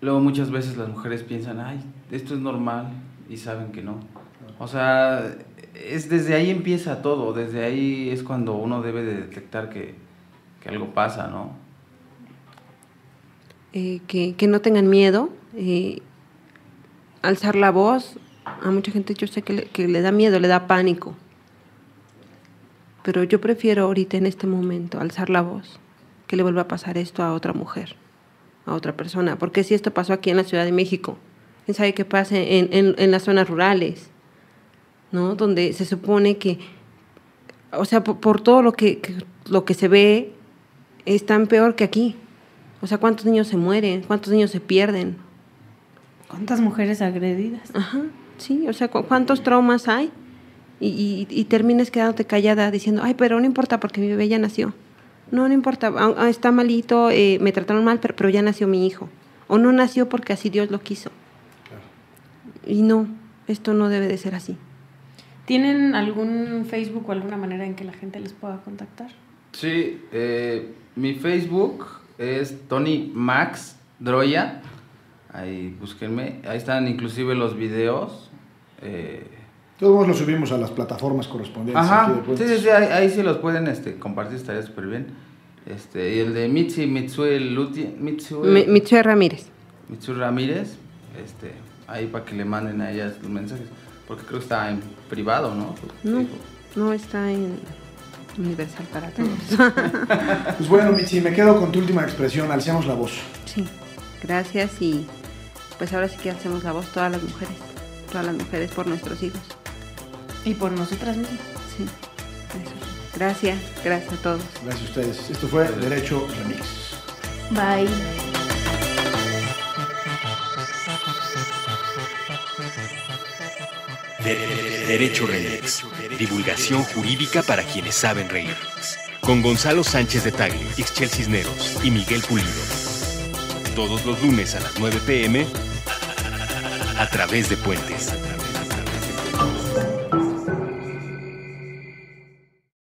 Luego muchas veces las mujeres piensan, ay, esto es normal, y saben que no. O sea, es desde ahí empieza todo, desde ahí es cuando uno debe de detectar que, que algo pasa, ¿no? eh, que, que no tengan miedo, eh, alzar la voz. A mucha gente yo sé que le, que le da miedo, le da pánico. Pero yo prefiero ahorita en este momento alzar la voz, que le vuelva a pasar esto a otra mujer, a otra persona. Porque si esto pasó aquí en la Ciudad de México, quién sabe qué pase en, en, en las zonas rurales, ¿no? Donde se supone que, o sea, por, por todo lo que, que- lo que se ve, es tan peor que aquí. O sea, ¿cuántos niños se mueren? ¿Cuántos niños se pierden? ¿Cuántas mujeres agredidas? Ajá, sí, o sea, ¿cu- ¿cuántos traumas hay? Y, y, y terminas quedándote callada diciendo, ay, pero no importa porque mi bebé ya nació. No, no importa, ah, ah, está malito, eh, me trataron mal, pero, pero ya nació mi hijo. O no nació porque así Dios lo quiso. Y no, esto no debe de ser así. ¿Tienen algún Facebook o alguna manera en que la gente les pueda contactar? Sí, eh, mi Facebook es Tony Max Droya. Ahí búsquenme. Ahí están inclusive los videos. Eh, Todos modos lo subimos a las plataformas correspondientes. aquí ajá, de sí, Puentes. sí, sí, ahí, ahí sí los pueden este, compartir, estaría súper bien. Este, y el de Mitzi Mitsue Luti, Mitsue, Mi- Ramírez. Mitsue Ramírez, este, ahí para que le manden a ellas los mensajes. Porque creo que está en privado, ¿no? No, no está en Universal para todos. Pues bueno, Mitzi, me quedo con tu última expresión, alcemos la voz. Sí, gracias y pues ahora sí que hacemos la voz todas las mujeres, todas las mujeres por nuestros hijos. Y por nosotras mismas. Sí, eso. Gracias, gracias a todos. Gracias a ustedes. Esto fue Derecho Remix. Bye. De- de- Derecho Remix. Divulgación jurídica para quienes saben reír. Con Gonzalo Sánchez de Tagle, Ixchel Cisneros y Miguel Pulido. Todos los lunes a las 9 pm a través de Puentes.